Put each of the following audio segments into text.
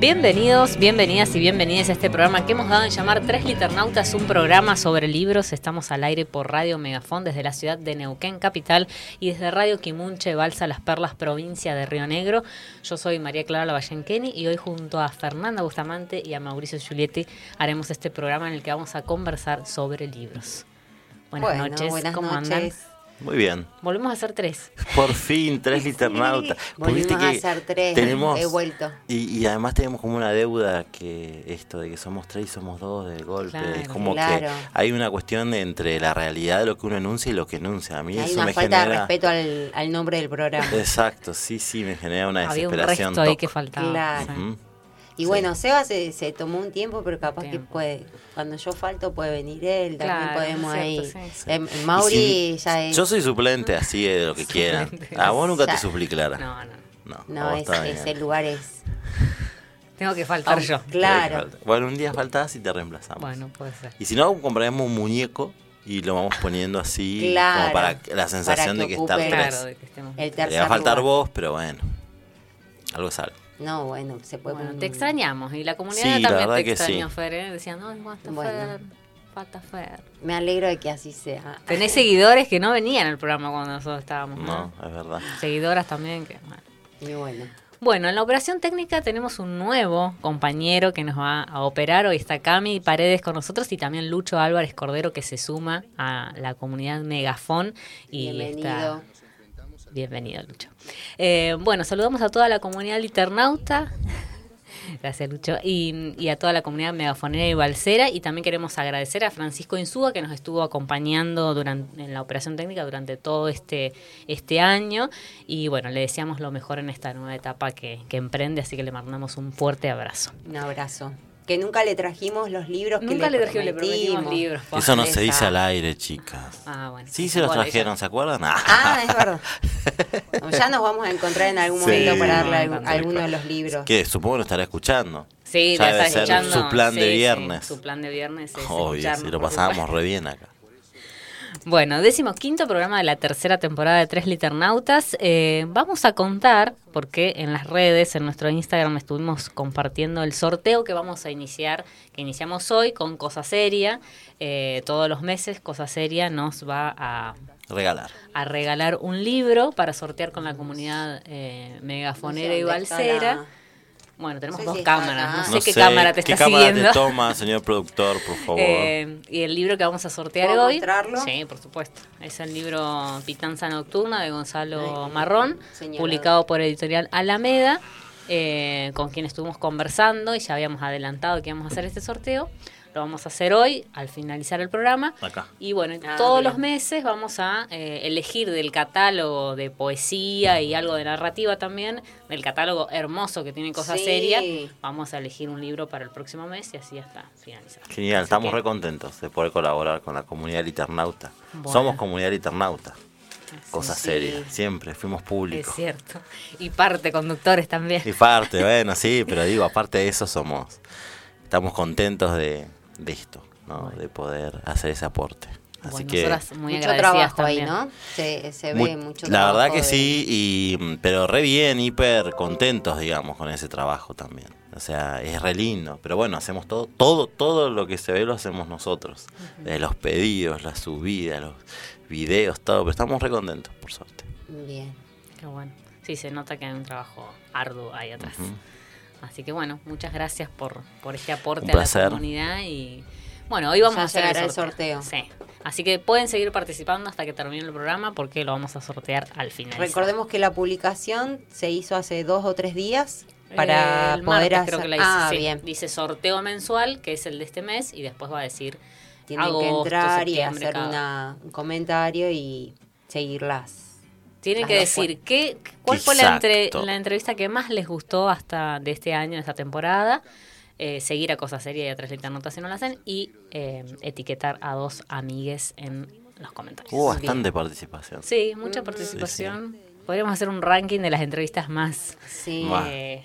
Bienvenidos, bienvenidas y bienvenidas a este programa que hemos dado en llamar Tres Liternautas, un programa sobre libros. Estamos al aire por Radio Megafón desde la ciudad de Neuquén, capital, y desde Radio Quimunche, Balsa Las Perlas, provincia de Río Negro. Yo soy María Clara Lavallenqueni y hoy junto a Fernanda Bustamante y a Mauricio Giulietti haremos este programa en el que vamos a conversar sobre libros. Buenas noches, buenas ¿cómo noches. andan? Muy bien. Volvemos a hacer tres. Por fin, tres liternautas. Volvimos a hacer tres. Tenemos, He vuelto. Y, y además tenemos como una deuda que esto de que somos tres y somos dos de golpe. Claro, es como claro. que hay una cuestión de entre la realidad de lo que uno enuncia y lo que enuncia. A mí Hay eso una me falta de genera. respeto al, al nombre del programa. Exacto, sí, sí, me genera una Había un desesperación. resto ahí que faltaba. Claro. Y bueno, Seba se, se tomó un tiempo, pero capaz que puede. Cuando yo falto, puede venir él. También Claro, podemos es ahí. sí, sí. Em, Mauri si- ya es. Yo soy suplente, así de lo que quieran. A vos nunca Ya. te suplí, Clara. No, no. No, es, está ese lugar es. Tengo que faltar Oh, yo. Claro. Bueno, un día faltás y te reemplazamos. Bueno, puede ser. Y si no, compraremos un muñeco y lo vamos poniendo así, Claro, como para la sensación para de que ocupe- tres. Claro, de que estemos. El Le tercer va a faltar lugar. vos, pero bueno. Algo sale. No, bueno, se puede Bueno, poner te extrañamos y la comunidad Sí, la también verdad te que extrañó, sí. Fer, ¿eh? Decían, no, falta Bueno. Fer, falta Fer. Me alegro de que así sea. Tenés seguidores que no venían al programa cuando nosotros estábamos, ¿no? No, es verdad. Seguidoras también que... bueno. Muy bueno. Bueno, en la operación técnica tenemos un nuevo compañero que nos va a operar. Hoy está Cami Paredes con nosotros y también Lucho Álvarez Cordero que se suma a la comunidad Megafón. Y Bienvenido. está- Bienvenido, Lucho. Eh, bueno, saludamos a toda la comunidad liternauta. Gracias, Lucho. Y, y a toda la comunidad megafonera y balsera. Y también queremos agradecer a Francisco Insúa, que nos estuvo acompañando durante, en la operación técnica durante todo este, este año. Y bueno, le deseamos lo mejor en esta nueva etapa que, que emprende. Así que le mandamos un fuerte abrazo. Un abrazo. Que nunca le trajimos los libros que Nunca le, le, le prometimos prometimos. libros. Eso no se dice al aire, chicas. Ah, bueno. Sí, se los trajeron, ¿se acuerdan? Ah. Ah, es verdad. Ya nos vamos a encontrar en algún Sí. momento para darle algún- alguno de los libros. Que supongo que lo estará escuchando. Sí, Ya debe está ser escuchando. su plan de sí, viernes. su plan de viernes es Obvio, si lo pasábamos re bien acá. Bueno, décimo quinto programa de la tercera temporada de Tres Liternautas. Eh, vamos a contar, porque en las redes, en nuestro Instagram, estuvimos compartiendo el sorteo que vamos a iniciar, que iniciamos hoy con Cosa Seria. Eh, todos los meses Cosa Seria nos va a, Regalar. a regalar un libro para sortear con la comunidad eh, megafonera y balsera. Bueno, tenemos dos cámaras, no sé qué cámara te qué está cámara siguiendo. te toma, señor productor, por favor. Eh, y el libro que vamos a sortear ¿Puedo hoy. mostrarlo? Sí, por supuesto. Es el libro Pitanza Nocturna de Gonzalo Marrón, publicado por Editorial Alameda, eh, con quien estuvimos conversando y ya habíamos adelantado que íbamos a hacer este sorteo. Lo vamos a hacer hoy, al finalizar el programa. Acá. Y bueno, Ah, todos bien. los meses vamos a eh, elegir del catálogo de poesía y algo de narrativa también, del catálogo hermoso que tiene Cosa Sí. Seria. Vamos a elegir un libro para el próximo mes y así hasta finalizar. Genial, Así estamos que- re contentos de poder colaborar con la comunidad liternauta. Bueno. Somos comunidad liternauta. Cosa Sí. seria, siempre fuimos Es públicos. cierto. Y parte conductores también. Y parte, bueno, sí, pero digo, aparte de eso somos, estamos contentos de, de esto, ¿no? De poder hacer ese aporte. Así Bueno, que nosotras muy mucho agradecidas trabajo ahí, también. ¿no? Se, se ve Muy- mucho la trabajo. verdad que de- sí, y, pero re bien, hiper contentos, digamos, con ese trabajo también. O sea, es re lindo. Pero bueno, hacemos todo, todo, todo lo que se ve lo hacemos nosotros. De los pedidos, las subidas, los videos, todo. Pero estamos re contentos, por suerte. Bien. Qué bueno. Sí, se nota que hay un trabajo arduo ahí atrás. Ujú. Así que bueno, muchas gracias por, por este aporte a la comunidad y bueno, hoy vamos Ya a hacer el el sorteo. sorteo. Sí. Así que pueden seguir participando hasta que termine el programa porque lo vamos a sortear al final. Recordemos que la publicación se hizo hace dos o tres días para el poder martes hacer. creo que la hice, ah, sí. bien. Dice sorteo mensual, que es el de este mes, y después va a decir Tienen que entrar y hacer una, un comentario y seguirlas. Tienen que decir qué, cuál fue la, entre- la entrevista que más les gustó hasta de este año, de esta temporada. eh, seguir a Cosa Seria y a Tres Notas si no lo hacen. Y eh, etiquetar a dos amigues en los comentarios. Hubo bastante participación. Sí, mucha participación. Podríamos hacer un ranking de las entrevistas más... Sí. Eh,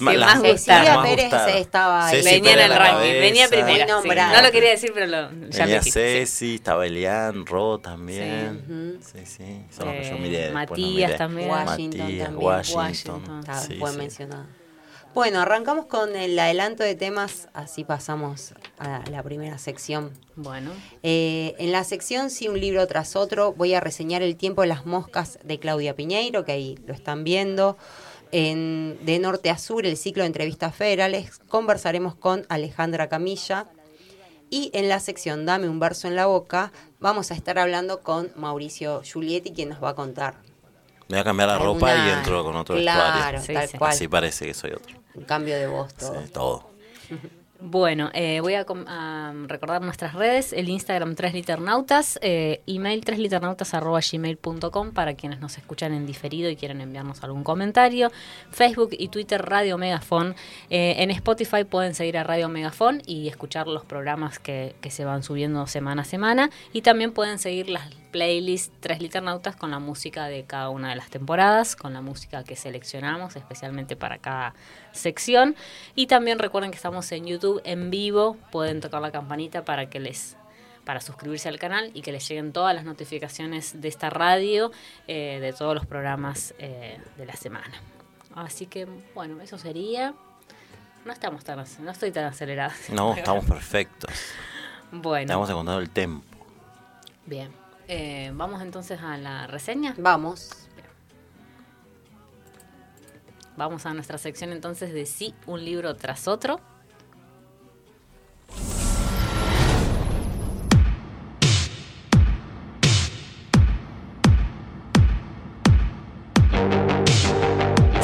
Más más Cecilia gustaron. Pérez estaba ahí. Ceci venía en el ranking, venía. Muy sí. No lo quería decir, pero lo, ya Venía dijiste, sí. Ceci, estaba Elian, Ro también. Sí, sí. Son los que yo Eh, miré. después no Matías miré. también. Washington Matías, también. Washington. Washington. Está, Sí, fue sí. mencionado. Bueno, arrancamos con el adelanto de temas, así pasamos a la primera sección. Bueno, Eh, en la sección Sí, un libro tras otro, voy a reseñar El tiempo de las moscas de Claudia Piñeiro, que ahí lo están viendo. En De Norte a Sur, el ciclo de entrevistas federales, conversaremos con Alejandra Camilla. Y en la sección Dame un verso en la boca, vamos a estar hablando con Mauricio Giulietti, quien nos va a contar Me voy a cambiar la ropa y entro con otro Claro, vestuario. Sí, tal sí. cual. Así parece que soy otro. Un cambio de voz, todo. Sí, todo. Bueno, eh, voy a, recordar nuestras redes, el Instagram 3liternautas, eh, email 3liternautas.gmail.com para quienes nos escuchan en diferido y quieren enviarnos algún comentario, Facebook y Twitter Radio Megafon. Eh, en Spotify pueden seguir a Radio Megafon y escuchar los programas que, se van subiendo semana a semana y también pueden seguir las playlists 3 liternautas con la música de cada una de las temporadas, con la música que seleccionamos especialmente para cada sección. Y también recuerden que estamos en YouTube en vivo, pueden tocar la campanita para que les para suscribirse al canal y que les lleguen todas las notificaciones de esta radio, eh, de todos los programas eh, de la semana. Así que, bueno, eso sería. No estamos tan, no estoy tan acelerada. No, estamos perfectos. Bueno, Estamos encontrando el tempo. bien. Eh, Vamos entonces a la reseña. Vamos. Vamos a nuestra sección entonces de sí, un libro tras otro.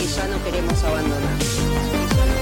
Que ya no queremos abandonar.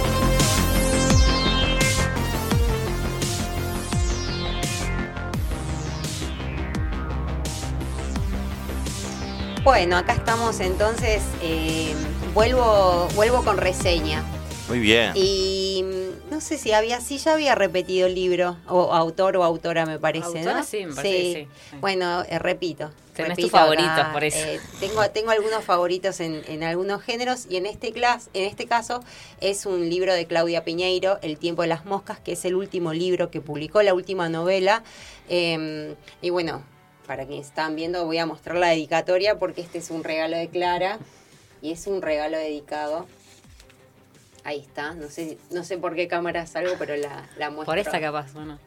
Bueno, acá estamos entonces. eh, vuelvo, vuelvo con reseña. Muy bien. Y mm, no sé si había, sí ya había repetido el libro, o autor o autora me parece, Autora ¿no? sí, me parece que sí, sí. Bueno, eh, repito. Tenés repito tus favoritos, acá, por eso. eh, tengo, tengo algunos favoritos en, en algunos géneros y en este, clas, en este caso es un libro de Claudia Piñeiro, El tiempo de las moscas, que es el último libro que publicó, la última novela. Eh, y bueno, para quienes están viendo voy a mostrar la dedicatoria porque este es un regalo de Clara y es un regalo dedicado Ahí está, no sé, no sé por qué cámara salgo, pero la, la muestro. Por esta capaz, bueno.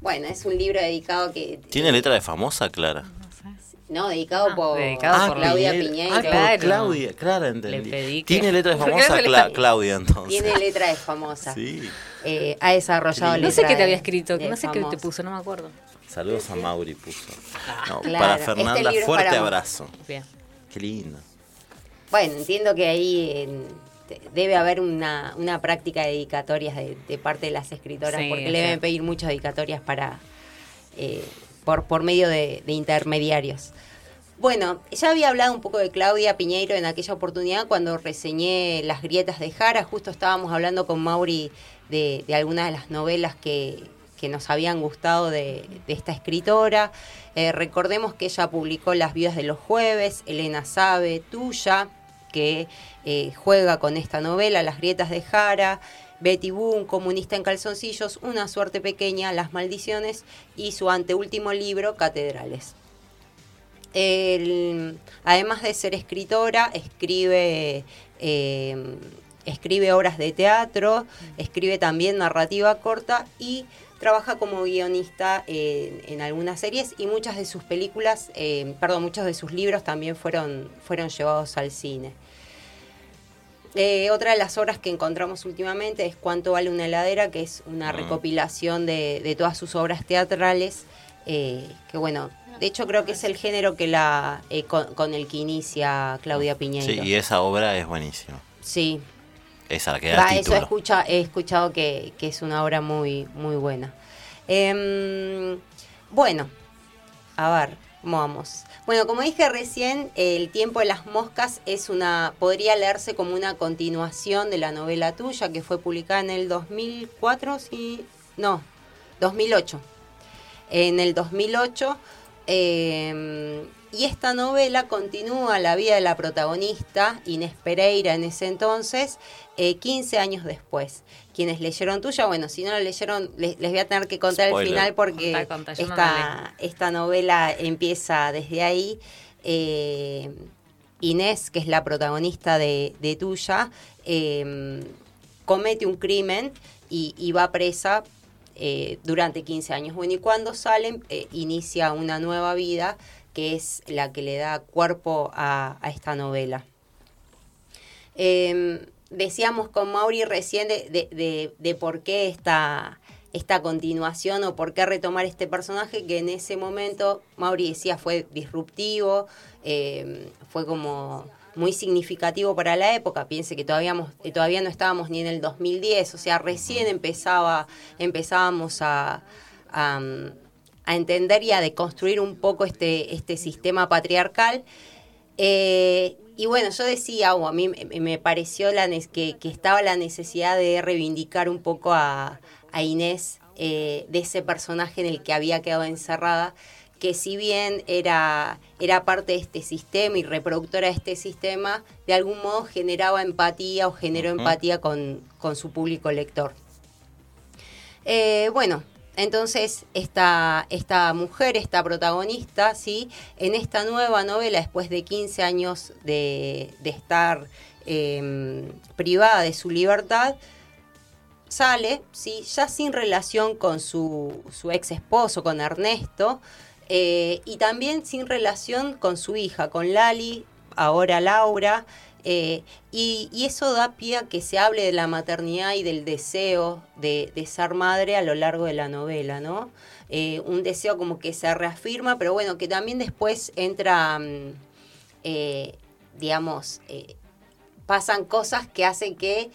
Bueno, es un libro dedicado que... ¿Tiene letra de famosa, Clara? No, dedicado Ah, por dedicado por Claudia. Piñeiro. Ah, por Claro. Claudia, Clara, entendí. Le Tiene letra de ¿Por qué famosa Cla- Claudia, entonces. Tiene letra de famosa. Sí. Eh, ha desarrollado No sé letra qué te había escrito, de no sé qué te puso, no me acuerdo. Saludos a Mauri puso. No, Claro, para este Fernanda, fuerte para- abrazo. Bien. Qué lindo. Bueno, entiendo que ahí te- debe haber una, una práctica de dedicatorias de, de parte de las escritoras, Sí, porque le deben pedir muchas dedicatorias para, por, por medio de, intermediarios. Bueno, ya había hablado un poco de Claudia Piñeiro en aquella oportunidad cuando reseñé Las grietas de Jara, justo estábamos hablando con Mauri de, algunas de las novelas que, nos habían gustado de, esta escritora. Eh, recordemos que ella publicó Las viudas de los jueves, Elena Sabe, Tuya, que eh, juega con esta novela, Las grietas de Jara, Betty Boone, Comunista en calzoncillos, Una suerte pequeña, Las maldiciones y su anteúltimo libro, Catedrales. además de ser escritora, escribe, eh, escribe obras de teatro, escribe también narrativa corta y trabaja como guionista en algunas series y muchas de sus películas, eh, perdón, muchos de sus libros también fueron, fueron llevados al cine. Eh, otra de las obras que encontramos últimamente es Cuánto vale una heladera, que es una mm. recopilación de, todas sus obras teatrales, eh, que bueno, de hecho creo que es el género que la eh, con, el que inicia Claudia Piñeiro. Sí, y esa obra es buenísima. Sí. Esa la que da Eso he, escucha, he escuchado que, que, es una obra muy, muy buena. Em, bueno, a ver, ¿cómo Bueno, como dije recién, El tiempo de las moscas es una podría leerse como una continuación de la novela tuya que fue publicada en el 2004, sí, no, 2008. En el 2008 eh, y esta novela continúa la vida de la protagonista, Inés Pereira, en ese entonces, 15 eh, años después. Quienes leyeron tuya, bueno, si no la leyeron, les, voy a tener que contar el final porque esta, novela empieza desde ahí. Eh, Inés, que es la protagonista de, tuya, em, comete un crimen y, va presa eh, durante 15 años. Bueno, y cuando salen, inicia una nueva vida que es la que le da cuerpo a, esta novela. Em, decíamos con Mauri recién de, por qué esta, esta continuación o por qué retomar este personaje que en ese momento, Mauri decía, fue disruptivo, em, fue como muy significativo para la época. Piense que todavía, todavía no estábamos ni en el 2010, o sea, recién empezaba, empezábamos a, a entender y a deconstruir un poco este, este sistema patriarcal. Eh, y bueno, yo decía, a mí me pareció la que, estaba la necesidad de reivindicar un poco a, Inés eh, de ese personaje en el que había quedado encerrada, que si bien era, era parte de este sistema y reproductora de este sistema, de algún modo generaba empatía o generó empatía con, su público lector. Eh, bueno, entonces, esta, esta mujer, esta protagonista, ¿sí? en esta nueva novela, después de 15 años de, estar em, privada de su libertad, sale, ¿sí? ya sin relación con su, su ex esposo, con Ernesto, eh, y también sin relación con su hija, con Lali, ahora Laura, eh, y, eso da pie a que se hable de la maternidad y del deseo de, ser madre a lo largo de la novela, ¿no? Eh, un deseo como que se reafirma, pero bueno, que también después entra, mm, eh, digamos, pasan cosas que hacen que,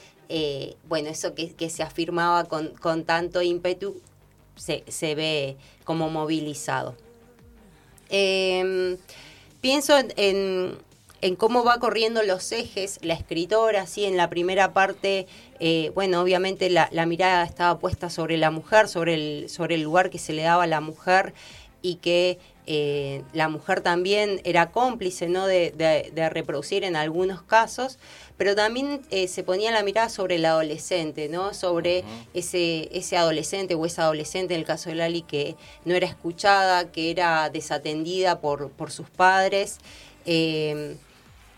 bueno, eso que, se afirmaba con, tanto ímpetu se, ve como movilizado. Em, pienso en en cómo va corriendo los ejes la escritora, así en la primera parte, eh, bueno, obviamente la, mirada estaba puesta sobre la mujer, sobre el, sobre el lugar que se le daba a la mujer y que eh, la mujer también era cómplice ¿no? de, reproducir en algunos casos, pero también eh, se ponía la mirada sobre el adolescente, ¿no? sobre ese, ese adolescente o esa adolescente, en el caso de Lali, que no era escuchada, que era desatendida por, por sus padres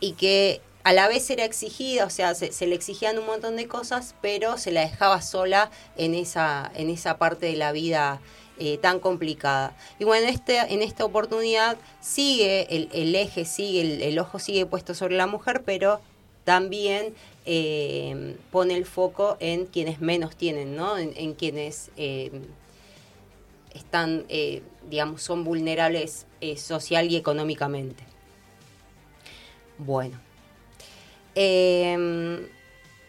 y que a la vez era exigida, o sea, se, le exigían un montón de cosas, pero se la dejaba sola en esa, en esa parte de la vida eh, tan complicada. Y bueno, este, en esta oportunidad sigue, el, eje sigue, el, ojo sigue puesto sobre la mujer, pero también eh, pone el foco en quienes menos tienen, ¿no? En, quienes eh, están, digamos, son vulnerables social y económicamente. Bueno. Em,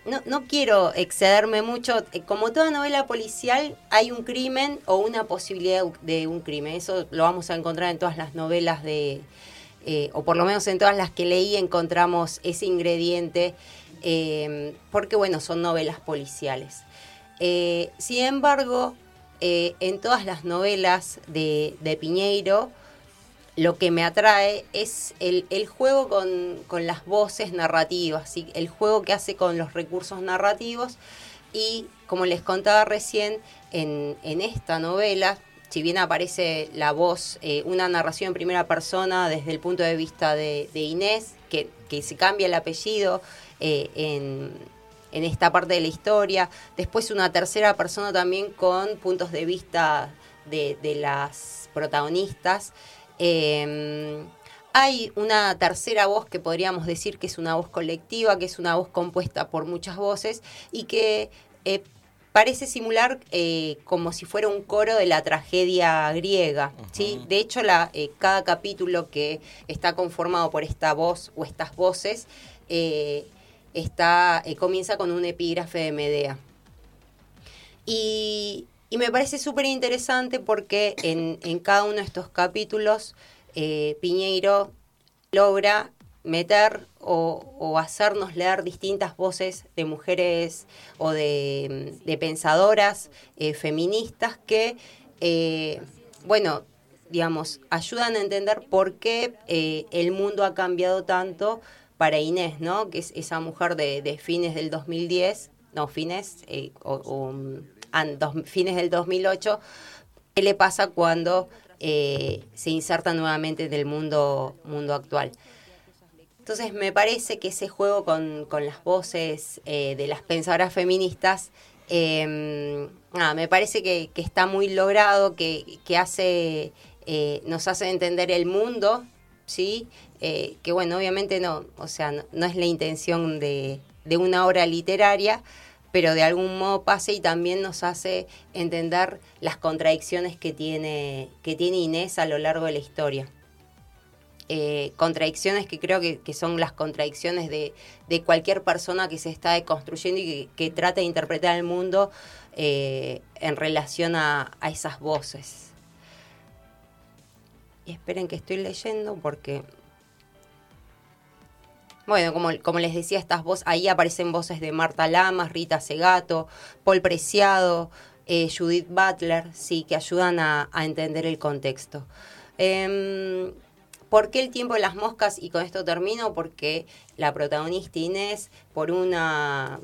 no, no quiero excederme mucho. Eh, como toda novela policial, hay un crimen o una posibilidad de un crimen. Eso lo vamos a encontrar en todas las novelas de, eh, o por lo menos en todas las que leí encontramos ese ingrediente, eh, porque bueno, son novelas policiales. sin embargo, en todas las novelas de, de Piñeiro, lo que me atrae es el, juego con, las voces narrativas, el juego que hace con los recursos narrativos y como les contaba recién, en, esta novela, si bien aparece la voz, eh, una narración en primera persona desde el punto de vista de, Inés, que, se cambia el apellido eh, en, esta parte de la historia, después una tercera persona también con puntos de vista de las protagonistas. Em, hay una tercera voz que podríamos decir que es una voz colectiva, que es una voz compuesta por muchas voces y que eh, parece simular eh, como si fuera un coro de la tragedia griega. ¿sí? De hecho, la, eh, cada capítulo que está conformado por esta voz o estas voces está, comienza con un epígrafe de Medea. Y, y me parece súper interesante porque en, cada uno de estos capítulos eh, Piñeiro logra meter o, hacernos leer distintas voces de mujeres o de, pensadoras eh, feministas que, eh, bueno, digamos, ayudan a entender por qué el mundo ha cambiado tanto para Inés, ¿no? Que es esa mujer de, fines del 2010, no, fines, o fines del 2008, ¿qué le pasa cuando eh, se inserta nuevamente en el mundo, mundo actual? Entonces me parece que ese juego con, las voces eh, de las pensadoras feministas em, me parece que, está muy logrado, que, hace, eh, nos hace entender el mundo, ¿sí? que bueno, obviamente no, o sea, no, es la intención de, de, una obra literaria, pero de algún modo pasa y también nos hace entender las contradicciones que tiene, que tiene Inés a lo largo de la historia. Eh, contradicciones que creo que, son las contradicciones de, cualquier persona que se está deconstruyendo y que, trata de interpretar el mundo eh, en relación a, a esas voces. Y esperen que estoy leyendo porque bueno, como, como les decía, estas voces, ahí aparecen voces de Marta Lamas, Rita Segato, Paul Preciado, eh, Judith Butler, sí, que ayudan a, entender el contexto. Em, ¿Por qué el tiempo de las moscas? Y con esto termino, porque la protagonista Inés, por, una,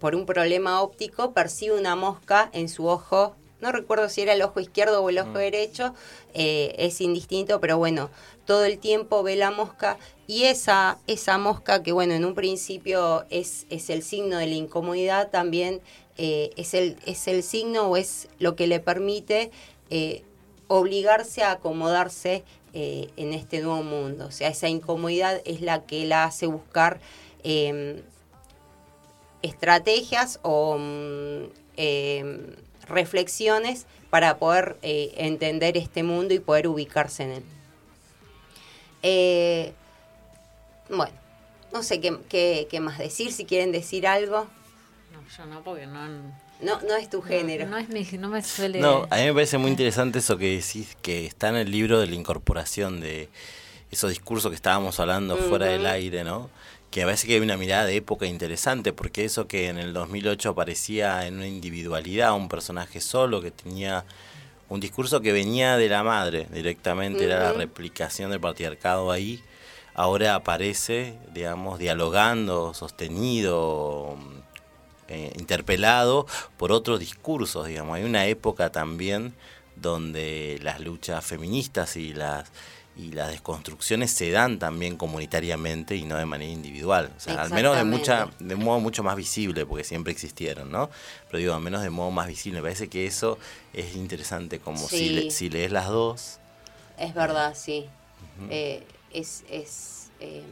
por un problema óptico, percibe una mosca en su ojo no recuerdo si era el ojo izquierdo o el ojo mm. derecho, eh, es indistinto, pero bueno, todo el tiempo ve la mosca y esa, esa mosca que bueno, en un principio es, es el signo de la incomodidad, también eh, es, el, es el signo o es lo que le permite eh, obligarse a acomodarse en este nuevo mundo. O sea, esa incomodidad es la que la hace buscar em, estrategias o... Mm, em, reflexiones para poder eh, entender este mundo y poder ubicarse en él. Eh, bueno, no sé qué, qué, más decir, si quieren decir algo. No, yo no, porque no... No, no es tu género. No, es mi, no me suele... No, a mí me parece muy interesante eso que decís, que está en el libro de la incorporación de esos discursos que estábamos hablando fuera del aire, ¿no? que a veces que hay una mirada de época interesante, porque eso que en el 2008 aparecía en una individualidad, un personaje solo que tenía un discurso que venía de la madre directamente, era la replicación del patriarcado ahí, ahora aparece, digamos, dialogando, sostenido, eh, interpelado por otros discursos, digamos. Hay una época también donde las luchas feministas y las y las desconstrucciones se dan también comunitariamente y no de manera individual. O sea, al menos de mucha, de modo mucho más visible, porque siempre existieron, ¿no? Pero digo, al menos de modo más visible. Me parece que eso es interesante, como si, si lees las dos. Es verdad, sí. Eh, es, es eh,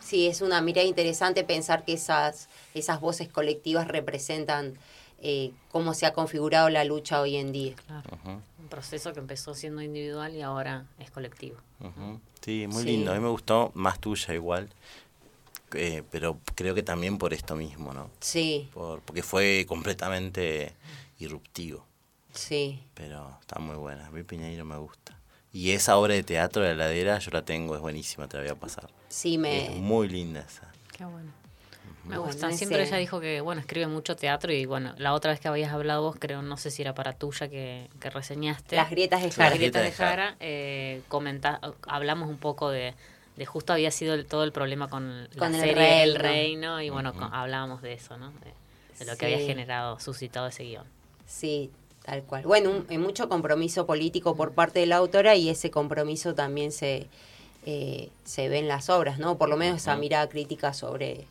sí, es una mirada interesante pensar que esas, esas voces colectivas representan eh, cómo se ha configurado la lucha hoy en día. Un proceso que empezó siendo individual y ahora es colectivo. Sí, muy lindo. A mí me gustó más tuya igual. eh, pero creo que también por esto mismo, ¿no? Sí, Por, porque fue completamente irruptivo. sí. Pero está muy buena. A mí Piñeiro me gusta. Y esa obra de teatro de la heladera yo la tengo, es buenísima, te la voy a pasar. Sí, me... Es muy linda esa. Qué bueno. Me Bueno, gusta. ese- Siempre ella dijo que, bueno, escribe mucho teatro y, bueno, la otra vez que habías hablado vos, creo, no sé si era para tuya que, que reseñaste. Las grietas de Las Jara. de Grietas de Jara. Eh, comenta- hablamos un poco de, de justo había sido el- todo el problema con, Con la el serie El reino. Y, bueno, con- hablábamos de eso, ¿no? De, de lo que había generado, suscitado ese guion. Sí, tal cual. Bueno, un- eh, mucho compromiso político por parte de la autora y ese compromiso también se, eh, se ve en las obras, ¿no? Por lo menos esa mirada crítica sobre,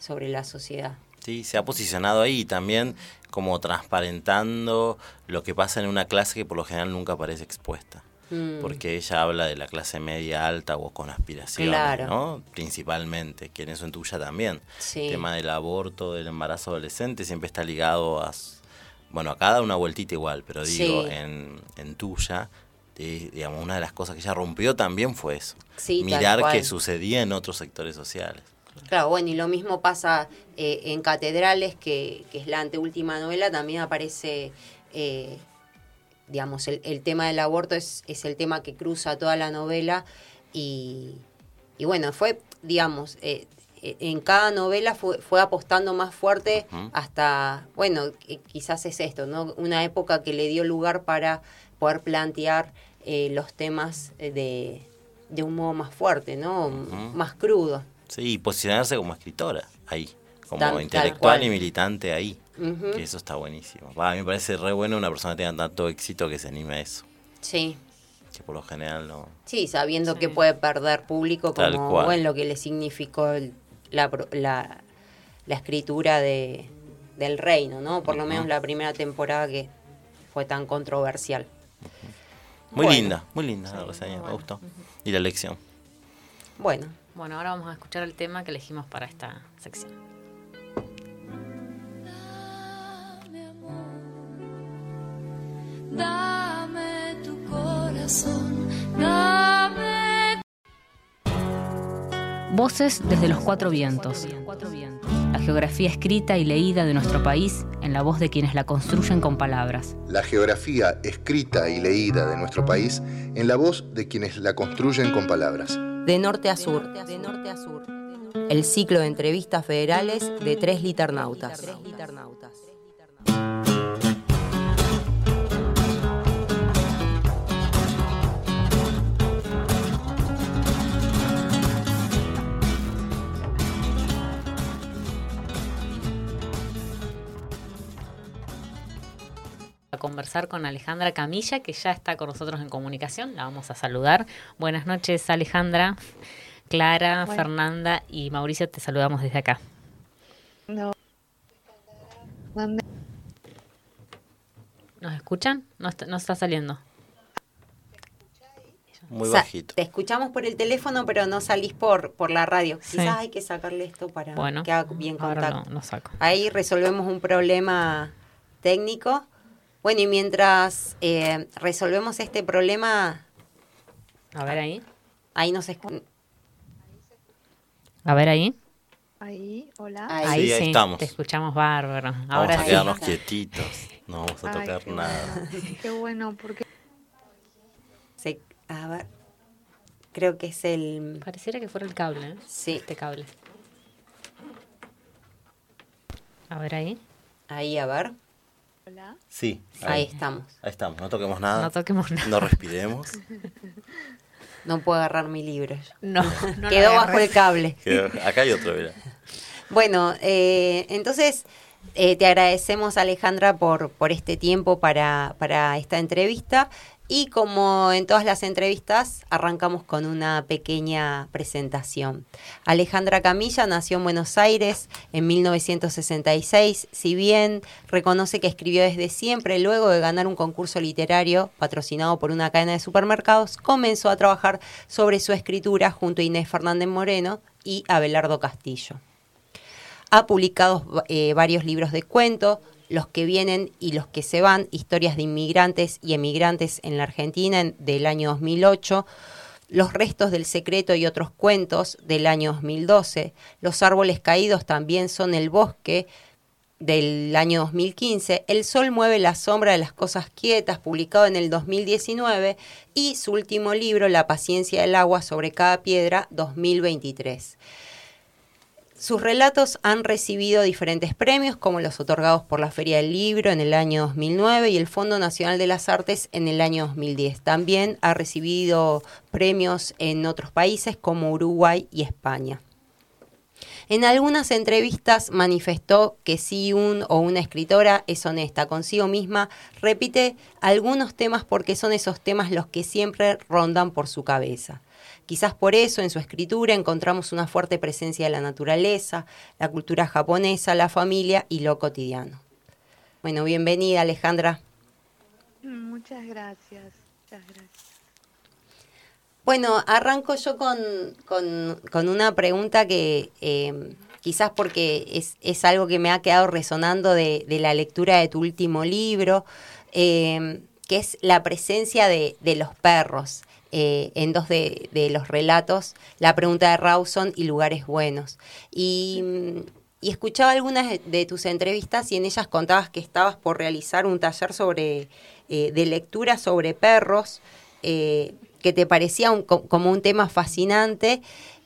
sobre la sociedad. Sí, se ha posicionado ahí también como transparentando lo que pasa en una clase que por lo general nunca aparece expuesta. Mm, Porque ella habla de la clase media alta o con aspiraciones, Claro. ¿no? Principalmente, que en eso en tuya también. Sí. El tema del aborto, del embarazo adolescente siempre está ligado a... Bueno, acá da una vueltita igual, pero digo, Sí. en, en tuya, digamos, una de las cosas que ella rompió también fue eso. Sí, Mirar qué sucedía en otros sectores sociales. Claro, bueno, y lo mismo pasa eh, en Catedrales, que, que es la anteúltima novela, también aparece, eh, digamos, el, el tema del aborto es, es el tema que cruza toda la novela y, y bueno, fue, digamos, eh, en cada novela fue, fue apostando más fuerte hasta, bueno, qui- quizás es esto, ¿no? Una época que le dio lugar para poder plantear eh, los temas de, de un modo más fuerte, ¿no? Más crudo. Sí, y posicionarse como escritora ahí, como intelectual y militante ahí. Que eso está buenísimo. A mí me parece re bueno una persona que tenga tanto éxito que se anime a eso. Sí, Que por lo general no. sí, sabiendo Sí. que puede perder público Tal como cual. bueno, lo que le significó el- la, la, la escritura de, del reino, ¿no? Por lo menos la primera temporada que fue tan controversial. Muy Bueno. linda, muy linda la reseña, me gustó. Y la lección. Bueno, Bueno, ahora vamos a escuchar el tema que elegimos para esta sección. Dame amor, dame tu corazón, dame Voces desde los cuatro vientos. La geografía escrita y leída de nuestro país en la voz de quienes la construyen con palabras. La geografía escrita y leída de nuestro país en la voz de quienes la construyen con palabras. De norte a sur. El ciclo de entrevistas federales de tres liternautas. A conversar con Alejandra Camilla, que ya está con nosotros en comunicación. La vamos a saludar. Buenas noches, Alejandra. Clara, Fernanda y Mauricio, te saludamos desde acá. No. Mande- ¿Nos escuchan? No está, no está saliendo. Muy bajito. Te escuchamos por el teléfono, pero no salís por, por la radio. Sí. Quizás hay que sacarle esto para Bueno, que haga bien ahora contacto. saco. Ahí resolvemos un problema técnico. Bueno, y mientras eh, resolvemos este problema, A ver ahí. ahí nos escu- A ver ahí. Ahí, hola. Ahí. Ahí Sí, ahí estamos. Te escuchamos bárbaro. Vamos Ahora a sí. quedarnos quietitos. No vamos a Ay, tocar qué nada. bueno. Qué bueno, porque se- a ver, creo que es el... Pareciera que fuera el cable, ¿eh? Sí, Este cable. A ver ahí. ahí, a ver. Hola. Sí, Ahí ahí, estamos. ahí estamos. No toquemos nada. No toquemos nada. No respiremos. No puedo agarrar mi libro. No, no Quedó bajo el cable. Acá hay otro, mira. Bueno, eh, entonces eh, te agradecemos Alejandra por, por este tiempo para, para esta entrevista y como en todas las entrevistas arrancamos con una pequeña presentación. Alejandra Camilla nació en Buenos Aires en 1966, si bien reconoce que escribió desde siempre, luego de ganar un concurso literario patrocinado por una cadena de supermercados, comenzó a trabajar sobre su escritura junto a Inés Fernández Moreno y Abelardo Castillo. Ha publicado eh, varios libros de cuento, Los que vienen y los que se van, historias de inmigrantes y emigrantes en la Argentina en- del año 2008. Los restos del secreto y otros cuentos del año 2012. Los árboles caídos también son el bosque del año 2015, El Sol mueve la sombra de las cosas quietas, publicado en el 2019, y su último libro, La paciencia del agua sobre cada piedra, 2023. Sus relatos han recibido diferentes premios, como los otorgados por la Feria del Libro en el año 2009 y el Fondo Nacional de las Artes en el año 2010. También ha recibido premios en otros países como Uruguay y España. En algunas entrevistas manifestó que si un o una escritora es honesta consigo misma, repite algunos temas porque son esos temas los que siempre rondan por su cabeza. Quizás por eso en su escritura encontramos una fuerte presencia de la naturaleza, la cultura japonesa, la familia y lo cotidiano. Bueno, bienvenida Alejandra. Muchas gracias. Muchas gracias. Bueno, arranco yo con, con, con una pregunta que eh, quizás porque es, es, algo que me ha quedado resonando de, de la lectura de tu último libro, eh, que es la presencia de, de los perros. Eh, en dos de, los relatos, La pregunta de Rawson y Lugares Buenos. Y, y, escuchaba algunas de tus entrevistas y en ellas contabas que estabas por realizar un taller sobre, de lectura sobre perros que te parecía como un tema fascinante.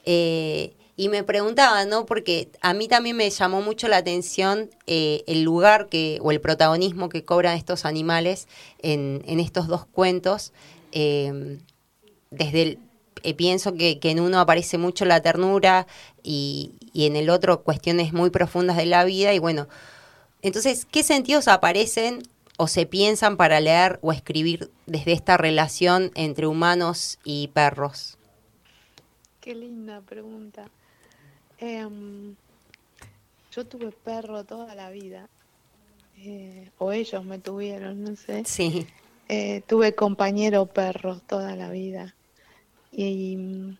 Eh, y me preguntaba, ¿no? Porque a mí también me llamó mucho la atención eh, el lugar que, o el protagonismo que cobran estos animales en, estos dos cuentos. Eh, desde el, eh, pienso que, que, en uno aparece mucho la ternura y, y en el otro cuestiones muy profundas de la vida. Y bueno, entonces, ¿qué sentidos aparecen o se piensan para leer o escribir desde esta relación entre humanos y perros? Qué linda pregunta. Eh, yo tuve perro toda la vida, eh, o ellos me tuvieron, no sé. Sí. Eh, tuve compañero perro toda la vida. Y,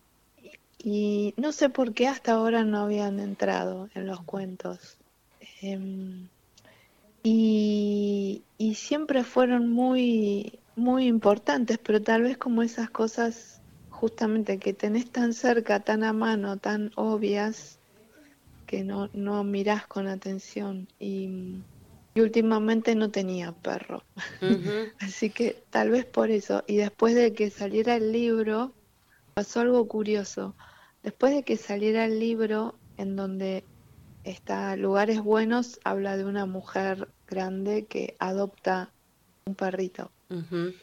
y, no sé por qué hasta ahora no habían entrado en los cuentos. Em, y, y, siempre fueron muy, muy importantes, pero tal vez como esas cosas justamente que tenés tan cerca, tan a mano, tan obvias, que no, no mirás con atención. Y, y últimamente no tenía perro. Uh -huh. Así que tal vez por eso. Y después de que saliera el libro, pasó algo curioso. Después de que saliera el libro en donde está Lugares Buenos, habla de una mujer grande que adopta un perrito. Uh -huh.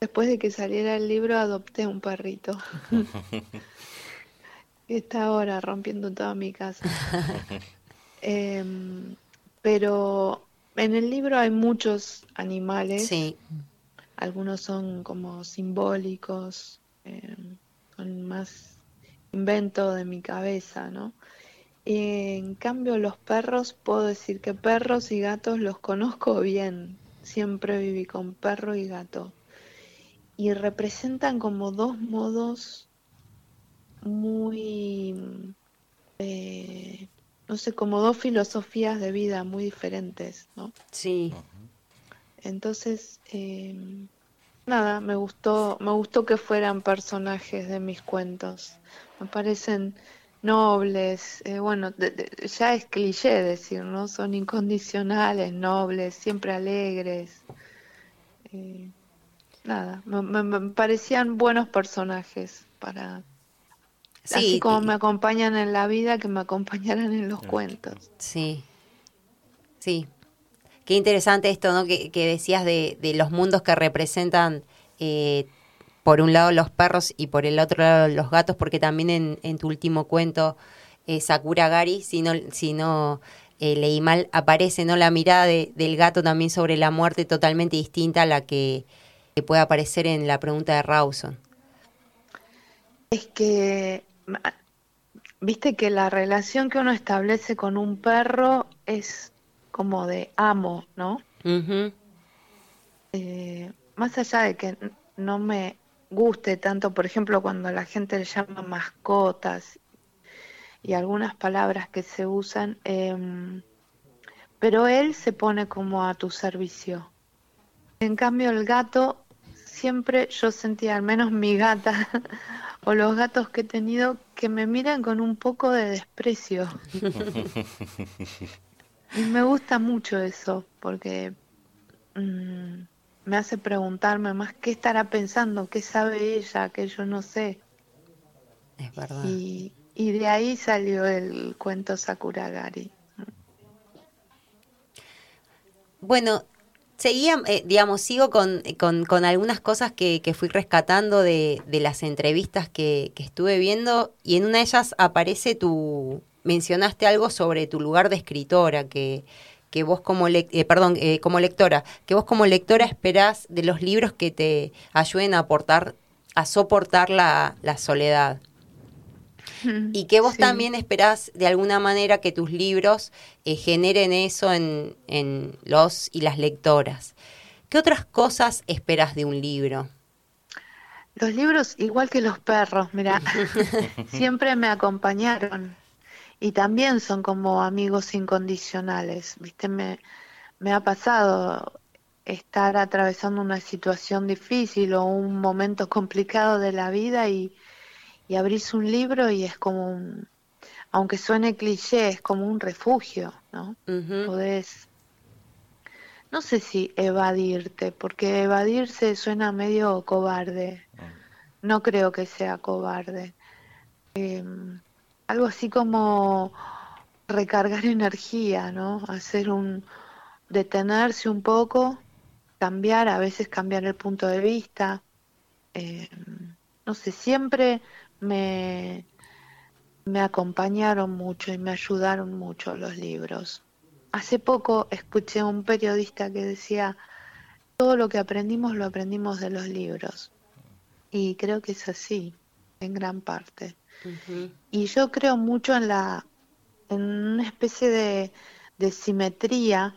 Después de que saliera el libro, adopté un perrito. Está ahora rompiendo toda mi casa. eh, pero en el libro hay muchos animales. Sí. Algunos son como simbólicos, eh, son más invento de mi cabeza, ¿no? En cambio, los perros, puedo decir que perros y gatos los conozco bien. Siempre viví con perro y gato. Y representan como dos modos muy, eh, no sé, como dos filosofías de vida muy diferentes, ¿no? Sí. Entonces, eh, nada, me gustó, me gustó que fueran personajes de mis cuentos. Me parecen nobles, eh, bueno, de, de, ya es cliché decir, ¿no? Son incondicionales, nobles, siempre alegres. Eh, nada, me, me, me, parecían buenos personajes para... Sí, así como me acompañan en la vida, que me acompañaran en los cuentos. Sí, sí. Qué interesante esto, ¿no? Que, decías de, los mundos que representan eh, por un lado los perros y por el otro lado los gatos, porque también en, tu último cuento, eh, Sakura Gari, si no, eh, leí mal, aparece no la mirada de, del gato también sobre la muerte totalmente distinta a la que, que puede aparecer en la pregunta de Rawson. Es que, viste que la relación que uno establece con un perro es como de amo, ¿no? Uh -huh. eh, más allá de que no me guste tanto, por ejemplo, cuando la gente le llama mascotas y algunas palabras que se usan, eh, pero él se pone como a tu servicio. En cambio, el gato, siempre yo sentía, al menos mi gata, o los gatos que he tenido que me miran con un poco de desprecio. y me gusta mucho eso, porque mm, me hace preguntarme más qué estará pensando, qué sabe ella, que yo no sé. Es verdad. Y, y de ahí salió el cuento Sakuragari. Bueno, seguía, eh, digamos, sigo con, con- con algunas cosas que, que fui rescatando de, de las entrevistas que, que estuve viendo y en una de ellas aparece tu, mencionaste algo sobre tu lugar de escritora, que, que vos como, lec- eh, perdón, eh, como lectora, que vos como lectora esperás de los libros que te ayuden a aportar, a soportar la, la soledad. Y que vos Sí. también esperás de alguna manera que tus libros eh, generen eso en, en los y las lectoras. ¿Qué otras cosas esperás de un libro? Los libros, igual que los perros, mira, siempre me acompañaron y también son como amigos incondicionales, ¿viste? Me, me ha pasado estar atravesando una situación difícil o un momento complicado de la vida y, y abrís un libro y es como un, aunque suene cliché, es como un refugio, ¿no? Ujú. Podés, no sé si evadirte, porque evadirse suena medio cobarde. No creo que sea cobarde. Eh, algo así como recargar energía, ¿no? Hacer un, detenerse un poco, cambiar, a veces cambiar el punto de vista. Eh, no sé, siempre me, me acompañaron mucho y me ayudaron mucho los libros. Hace poco escuché a un periodista que decía, todo lo que aprendimos lo aprendimos de los libros. Y creo que es así, en gran parte. Y yo creo mucho en la en una especie de, de simetría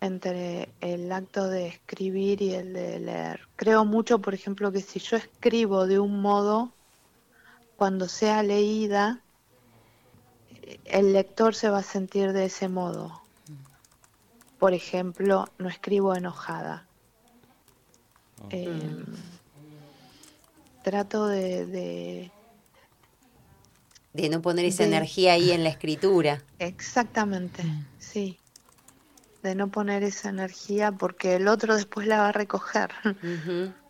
entre el acto de escribir y el de leer. Creo mucho, por ejemplo, que si yo escribo de un modo, cuando sea leída, el lector se va a sentir de ese modo. Por ejemplo, no escribo enojada. Eh, trato de- de, De no poner esa De- energía ahí en la escritura. Exactamente, sí. De no poner esa energía porque el otro después la va a recoger.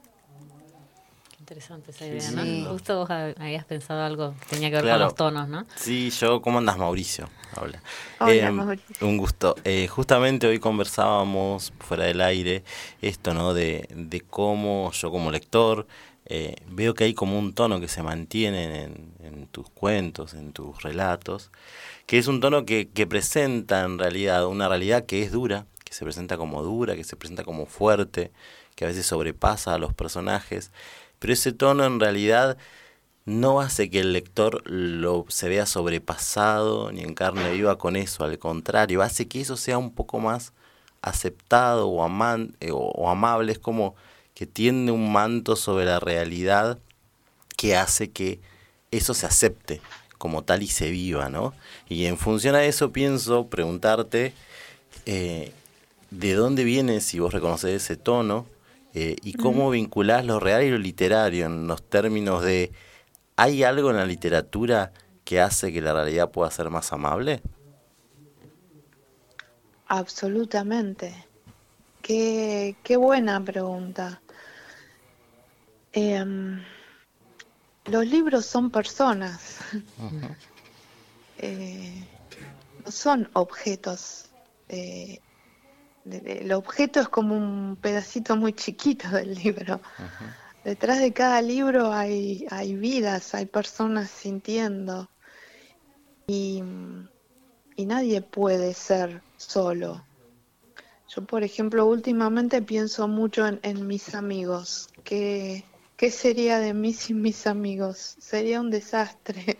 Qué interesante esa idea, ¿no? Sí. Justo vos hab- habías pensado algo que tenía que ver Claro. con los tonos, ¿no? Sí, yo, ¿cómo andas, Mauricio? Hola. Hola, Eh, Mauricio. Un gusto. Eh, justamente hoy conversábamos fuera del aire esto, ¿no? De, de cómo yo como lector eh, veo que hay como un tono que se mantiene en, tus cuentos, en tus relatos, que es un tono que, presenta en realidad una realidad que es dura, que se presenta como dura, que se presenta como fuerte, que a veces sobrepasa a los personajes, pero ese tono en realidad no hace que el lector lo se vea sobrepasado ni en carne viva con eso, al contrario, hace que eso sea un poco más aceptado o, eh, amable, es como que tiende un manto sobre la realidad que hace que eso se acepte como tal y se viva, ¿no? Y en función a eso pienso preguntarte eh, de dónde viene, si vos reconoces ese tono, eh, y cómo vinculás lo real y lo literario en los términos de, ¿hay algo en la literatura que hace que la realidad pueda ser más amable? Absolutamente. Qué, qué buena pregunta. Em, los libros son personas, Eh, no son objetos. Eh, el objeto es como un pedacito muy chiquito del libro. Detrás de cada libro hay, hay vidas, hay personas sintiendo. Y, y nadie puede ser solo. Yo, por ejemplo, últimamente pienso mucho en, en mis amigos. ¿Qué, ¿Qué sería de mí sin mis amigos? Sería un desastre.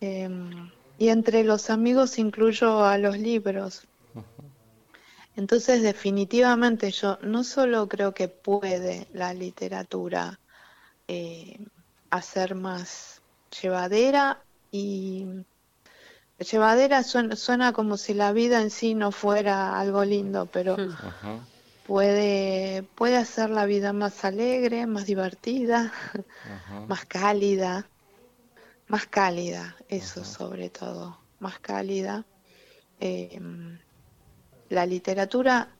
Em, y entre los amigos incluyo a los libros. Entonces, definitivamente yo no solo creo que puede la literatura eh, hacer más llevadera y llevadera suena, suena como si la vida en sí no fuera algo lindo, pero puede, puede hacer la vida más alegre, más divertida, más cálida, más cálida, eso sobre todo, más cálida. Eh, la literatura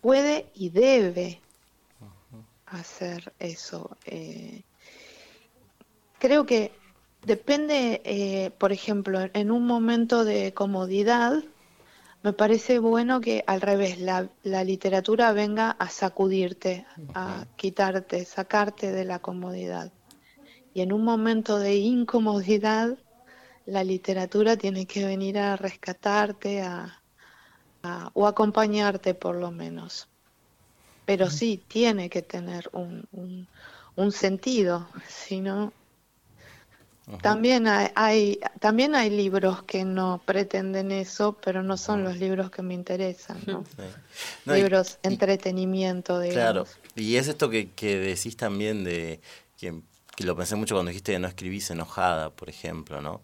puede y debe hacer eso. eh. creo que depende, eh, por ejemplo, en un momento de comodidad, me parece bueno que al revés, la, la literatura venga a sacudirte, a quitarte, sacarte de la comodidad. Y en un momento de incomodidad, la literatura tiene que venir a rescatarte a, a- o acompañarte por lo menos. Pero sí, tiene que tener un, un, un sentido, si no... También hay, hay- también hay libros que no pretenden eso, pero no son los libros que me interesan, ¿no? Sí. No, libros y- entretenimiento, digamos. Claro, y es esto que, que decís también de, que, que lo pensé mucho cuando dijiste que no escribís enojada, por ejemplo, ¿no?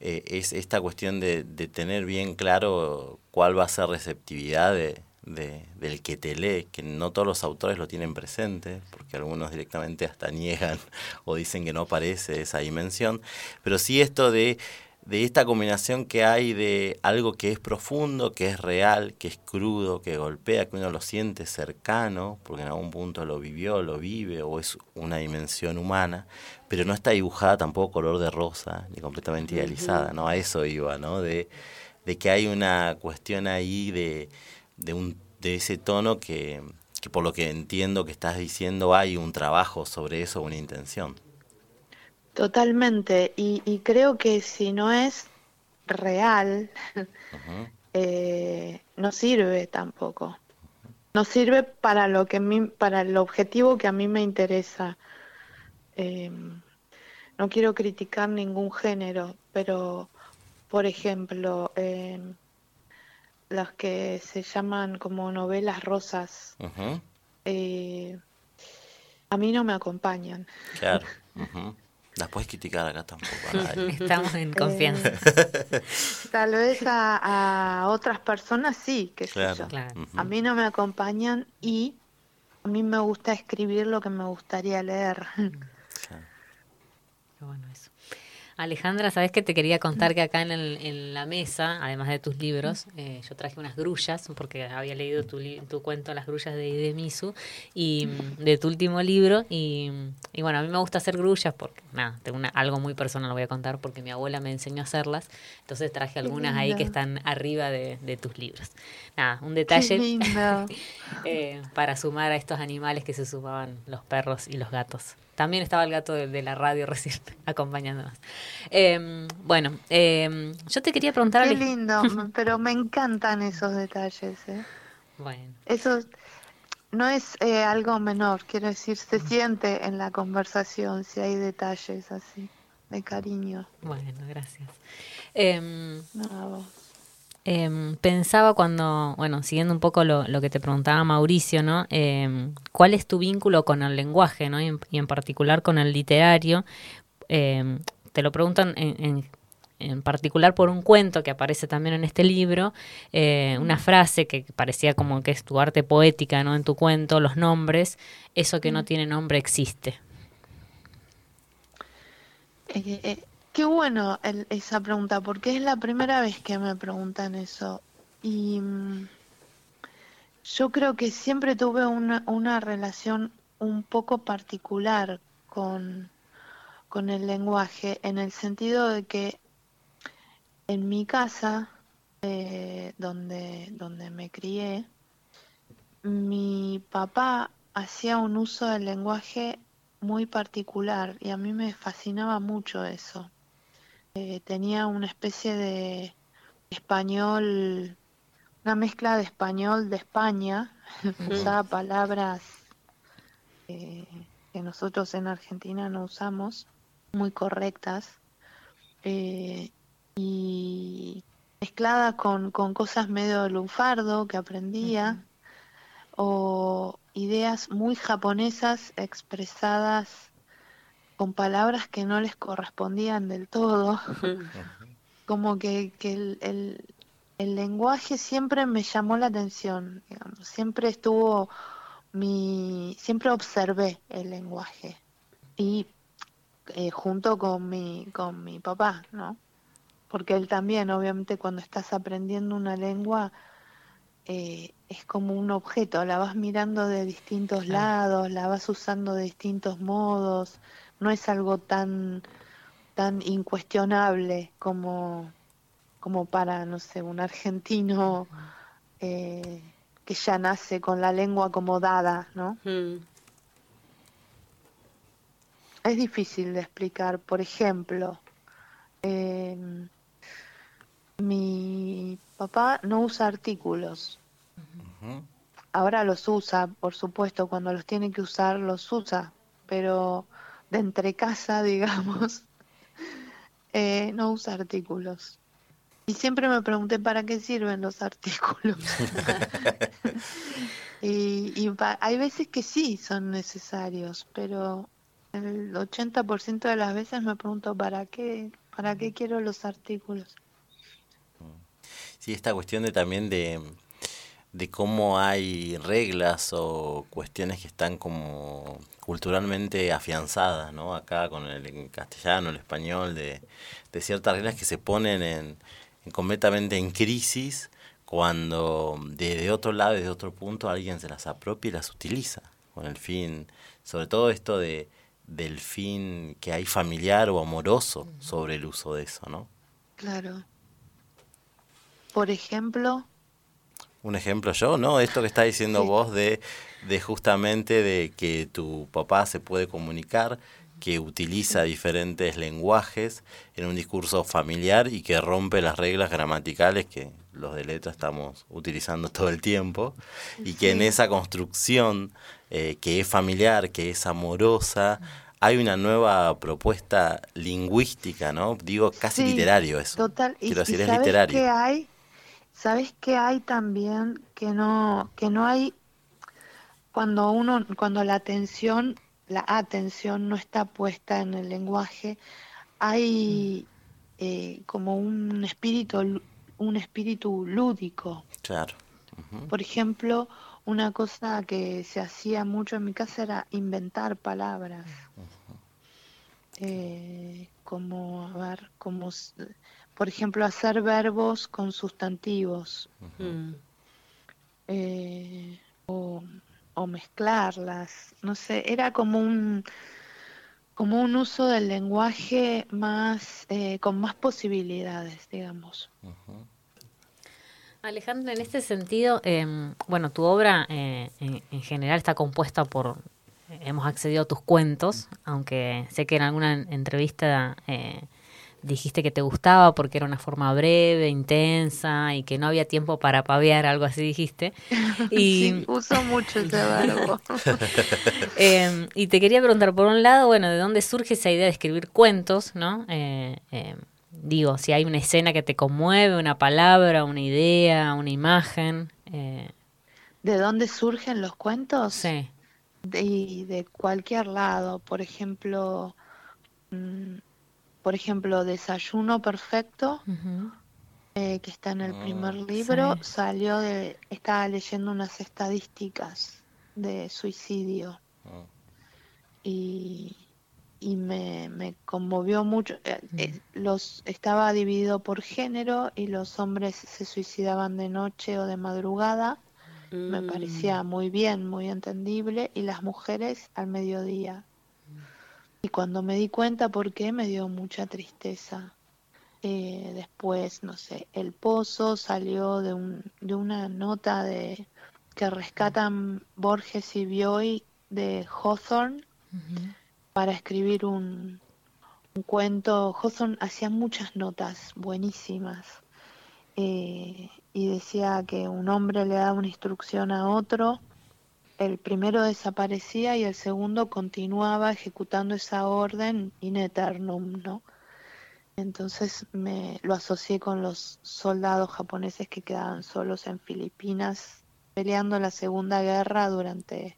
Eh, es esta cuestión de, de tener bien claro cuál va a ser receptividad de, de- del que te lee, que no todos los autores lo tienen presente, porque algunos directamente hasta niegan o dicen que no aparece esa dimensión, pero sí esto de, de esta combinación que hay de algo que es profundo, que es real, que es crudo, que golpea, que uno lo siente cercano, porque en algún punto lo vivió, lo vive, o es una dimensión humana, pero no está dibujada tampoco color de rosa, ni completamente idealizada, ¿no? A eso iba, ¿no? De, de que hay una cuestión ahí de, de, un, de ese tono que, que por lo que entiendo que estás diciendo hay un trabajo sobre eso, una intención. Totalmente, y, y creo que si no es real, eh, no sirve tampoco. No sirve para lo que a mí- para el objetivo que a mí me interesa. Eh, no quiero criticar ningún género, pero por ejemplo, eh, las que se llaman como novelas rosas, eh, a mí no me acompañan. Claro. ujú. Las puedes criticar acá tampoco. Estamos en confianza. Tal vez a, a otras personas sí, que sé Claro. yo. Claro. A mí no me acompañan y a mí me gusta escribir lo que me gustaría leer. Claro. Qué bueno eso. Alejandra, sabes que te quería contar que acá en, el- en la mesa, además de tus libros, eh, yo traje unas grullas, porque había leído tu, tu cuento Las grullas de Idemisu, y de tu último libro, y, y bueno, a mí me gusta hacer grullas porque, nada, tengo una, algo muy personal, lo voy a contar, porque mi abuela me enseñó a hacerlas, entonces traje algunas ahí que están arriba de, de tus libros. Nada, un detalle eh, para sumar a estos animales que se sumaban los perros y los gatos. También estaba el gato de, de la radio recién acompañándonos. Eh, bueno, eh, yo te quería preguntar... Qué lindo, pero me encantan esos detalles. ¿eh? Bueno, Eso no es eh, algo menor, quiero decir, se siente en la conversación si hay detalles así, de cariño. bueno, gracias. No, vos. Eh, pensaba cuando, bueno, siguiendo un poco lo, lo que te preguntaba Mauricio, ¿no? Eh, ¿Cuál es tu vínculo con el lenguaje, ¿no? Y en, y en particular con el literario. Eh, te lo preguntan en, en- en particular por un cuento que aparece también en este libro, eh, una frase que parecía como que es tu arte poética, ¿no? En tu cuento, los nombres, eso que no tiene nombre existe. Qué bueno el- esa pregunta, porque es la primera vez que me preguntan eso. Y mm, yo creo que siempre tuve una, una relación un poco particular con, con el lenguaje, en el sentido de que en mi casa, eh, donde, donde me crié, mi papá hacía un uso del lenguaje muy particular y a mí me fascinaba mucho eso. Eh, tenía una especie de español, una mezcla de español de España, usaba palabras eh, que nosotros en Argentina no usamos, muy correctas, eh, y mezclada con, con cosas medio lunfardo que aprendía o ideas muy japonesas expresadas con palabras que no les correspondían del todo, como que, que el, el- el lenguaje siempre me llamó la atención, digamos, siempre estuvo mi, siempre observé el lenguaje. Y eh, junto con mi, con mi papá, ¿no? Porque él también, obviamente, cuando estás aprendiendo una lengua, eh, es como un objeto, la vas mirando de distintos lados, la vas usando de distintos modos, no es algo tan, tan incuestionable como, como para, no sé, un argentino eh, que ya nace con la lengua como dada, ¿no? Mm. Es difícil de explicar. Por ejemplo, em, mi papá no usa artículos. Ahora los usa, por supuesto, cuando los tiene que usar los usa, pero de entre casa, digamos, eh, no usa artículos. Y siempre me pregunté para qué sirven los artículos. y y hay veces que sí son necesarios, pero el 80% de las veces me pregunto para qué, para qué quiero los artículos. Sí, esta cuestión de también de, de cómo hay reglas o cuestiones que están como culturalmente afianzadas, ¿no? Acá con el castellano, el español, de, de ciertas reglas que se ponen en, en completamente en crisis cuando desde otro lado, desde otro punto, alguien se las apropia y las utiliza con el fin, sobre todo esto de del fin que hay familiar o amoroso sobre el uso de eso, ¿no? Claro. Por ejemplo, Un ejemplo yo, ¿no? Esto que está diciendo Sí. vos de, de justamente de que tu papá se puede comunicar, que utiliza diferentes lenguajes en un discurso familiar y que rompe las reglas gramaticales que los de letra estamos utilizando todo el tiempo y que en esa construcción eh, que es familiar, que es amorosa, hay una nueva propuesta lingüística, ¿no? Digo, casi Sí, literario eso. Total, y, Quiero decir, y es ¿sabes literario. hay? ¿Sabes qué hay también que no que no hay cuando uno cuando la atención la atención no está puesta en el lenguaje hay eh, como un espíritu un espíritu lúdico Claro. Por ejemplo una cosa que se hacía mucho en mi casa era inventar palabras. Eh, como a ver como por ejemplo hacer verbos con sustantivos Mm. eh, o, o mezclarlas no sé era como un como un uso del lenguaje más eh, con más posibilidades digamos. Alejandra, en este sentido, eh, bueno, tu obra eh, en, en general está compuesta por, hemos accedido a tus cuentos, aunque sé que en alguna en- entrevista eh, dijiste que te gustaba porque era una forma breve, intensa y que no había tiempo para pavear, algo así dijiste. Y, sí uso mucho ese verbo eh, y te quería preguntar, por un lado, bueno, ¿de dónde surge esa idea de escribir cuentos, no? Eh, eh, digo, si hay una escena que te conmueve, una palabra, una idea, una imagen. Eh, ¿De dónde surgen los cuentos? sí. De, de cualquier lado. Por ejemplo, mm, por ejemplo, Desayuno Perfecto, eh, que está en el Ah, primer libro, sí. salió de, estaba leyendo unas estadísticas de suicidio Ah. y, y me, me conmovió mucho. Eh, eh, los estaba dividido por género y los hombres se suicidaban de noche o de madrugada. Me Mm. parecía muy bien, muy entendible, y las mujeres al mediodía. Y cuando me di cuenta por qué, me dio mucha tristeza. Eh, después, no sé, El Pozo salió de, un, de una nota de que rescatan Borges y Bioy de Hawthorne para escribir un, un cuento. Hawthorne hacía muchas notas buenísimas eh, y decía que un hombre le daba una instrucción a otro, el primero desaparecía y el segundo continuaba ejecutando esa orden in eternum, ¿no? Entonces me lo asocié con los soldados japoneses que quedaban solos en Filipinas peleando la Segunda Guerra durante,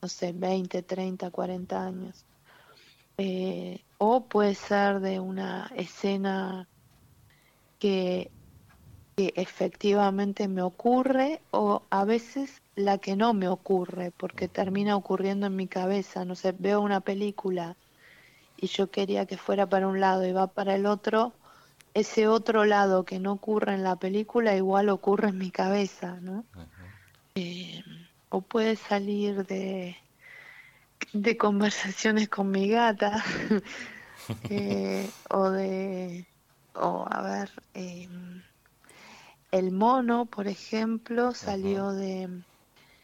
no sé, 20, 30, 40 años. Eh, o puede ser de una escena que que efectivamente me ocurre o a veces la que no me ocurre, porque termina ocurriendo en mi cabeza. No sé, veo una película y yo quería que fuera para un lado y va para el otro, ese otro lado que no ocurre en la película igual ocurre en mi cabeza, ¿no? Eh, o puede salir de, de conversaciones con mi gata, eh, o de, o a ver, eh, el mono, por ejemplo, salió de,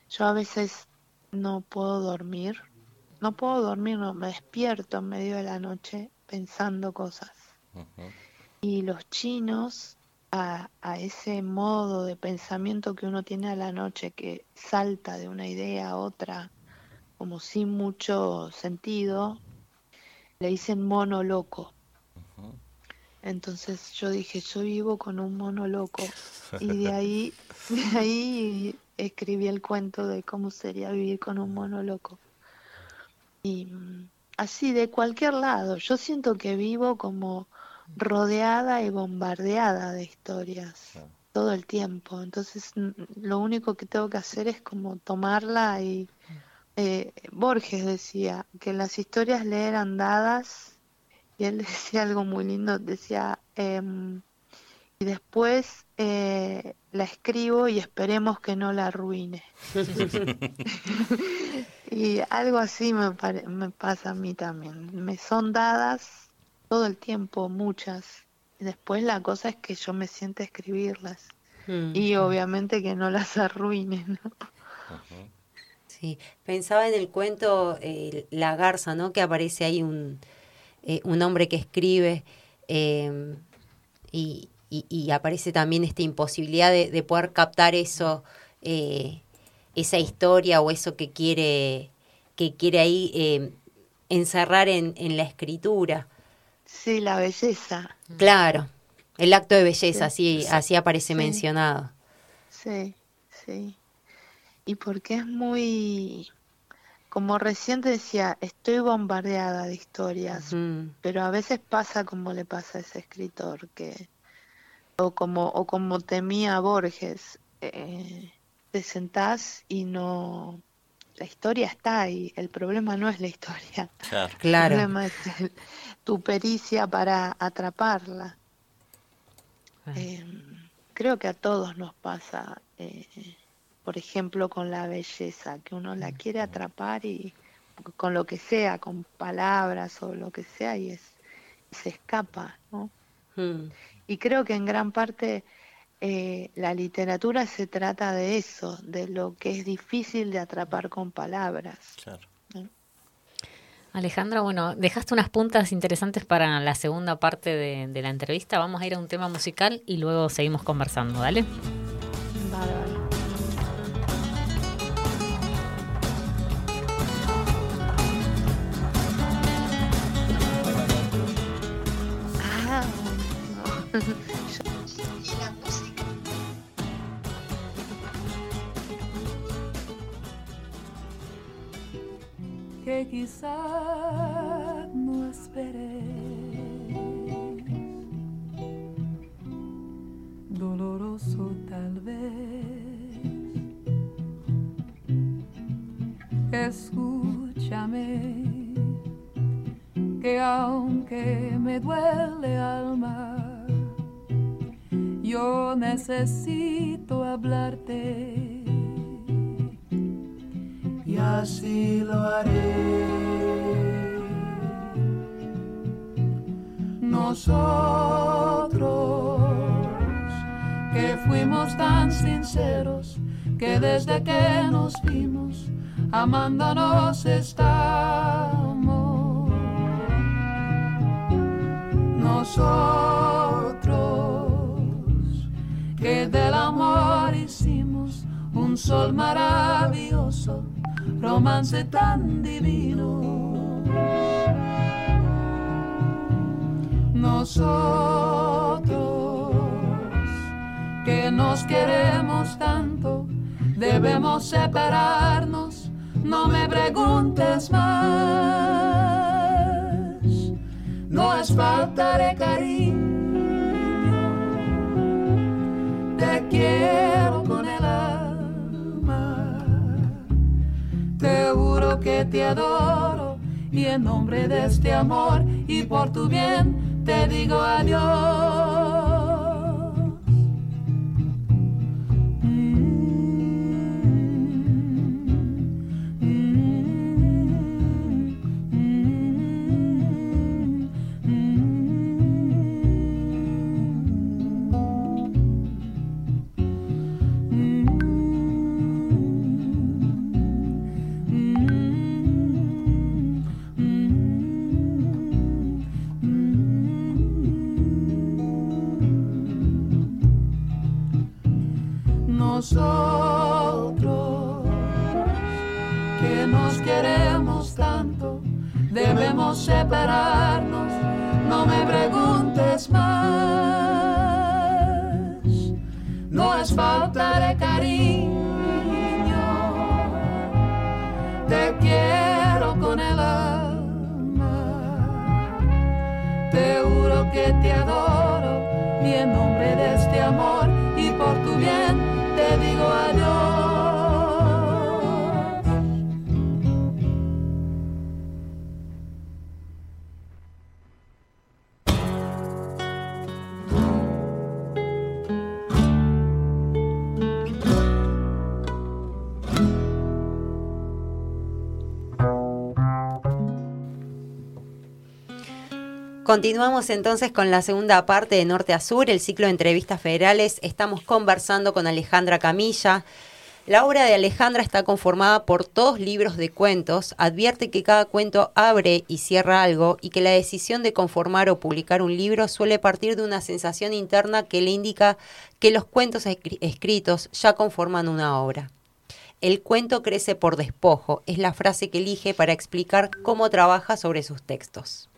yo a veces no puedo dormir, no puedo dormir, no, me despierto en medio de la noche pensando cosas. Y los chinos, a, a ese modo de pensamiento que uno tiene a la noche, que salta de una idea a otra, como sin mucho sentido, le dicen mono loco. Entonces yo dije, yo vivo con un mono loco. Y de ahí, de ahí escribí el cuento de cómo sería vivir con un mono loco. Y mm, así, de cualquier lado, yo siento que vivo como rodeada y bombardeada de historias todo el tiempo. Entonces, mm, lo único que tengo que hacer es como tomarla y... eh, Borges decía que las historias le eran dadas y él decía algo muy lindo, decía, em, y después eh, la escribo y esperemos que no la arruine. y algo así me, pare- me pasa a mí también. Me son dadas todo el tiempo, muchas. Y después la cosa es que yo me siento a escribirlas. Mm. Y obviamente que no las arruine, ¿no? Sí, pensaba en el cuento eh, La Garza, ¿no? Que aparece ahí un, eh, un hombre que escribe eh, y, y- y aparece también esta imposibilidad de, de poder captar eso, eh, esa historia o eso que quiere, que quiere ahí eh, encerrar en, en la escritura. Sí, la belleza. Claro, el acto de belleza, Sí. así, así aparece Sí. mencionado. Sí, sí. Y porque es muy, como recién te decía, estoy bombardeada de historias, Mm, pero a veces pasa como le pasa a ese escritor, que, o como, o como temía Borges, eh, te sentás y no, la historia está ahí, el problema no es la historia, Claro. el claro. problema es el- tu pericia para atraparla. Eh, creo que a todos nos pasa, eh, por ejemplo, con la belleza, que uno la quiere atrapar y con lo que sea, con palabras o lo que sea, y es, se escapa, ¿no? Mm. Y creo que en gran parte eh, la literatura se trata de eso, de lo que es difícil de atrapar con palabras. Claro. Alejandra, bueno, dejaste unas puntas interesantes para la segunda parte de, de la entrevista. Vamos a ir a un tema musical y luego seguimos conversando, ¿dale? Bárbaro. Que quizá no esperé. Necesito hablarte y así lo haré. Nosotros que fuimos tan sinceros que desde que nos vimos amándonos estamos. Tan divino. Nosotros que nos queremos tanto, debemos separarnos, no me preguntes más, no es falta de cariño que te adoro y en nombre de este amor y por tu bien te digo adiós. Nosotros que nos queremos tanto, debemos separarnos, no me preguntes más, no es falta de cariño, te quiero con el alma, te juro que te adoro y en nombre Continuamos entonces con la segunda parte de Norte a Sur, el ciclo de entrevistas federales. Estamos conversando con Alejandra Camilla. La obra de Alejandra está conformada por dos libros de cuentos. Advierte que cada cuento abre y cierra algo y que la decisión de conformar o publicar un libro suele partir de una sensación interna que le indica que los cuentos escritos ya conforman una obra. El cuento crece por despojo, es la frase que elige para explicar cómo trabaja sobre sus textos.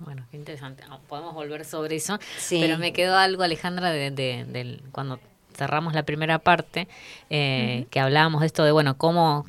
Bueno, qué interesante. Ah, podemos volver sobre eso. Pero me quedó algo, Alejandra, de, cuando cerramos la primera parte, eh, que hablábamos de esto de, bueno, cómo,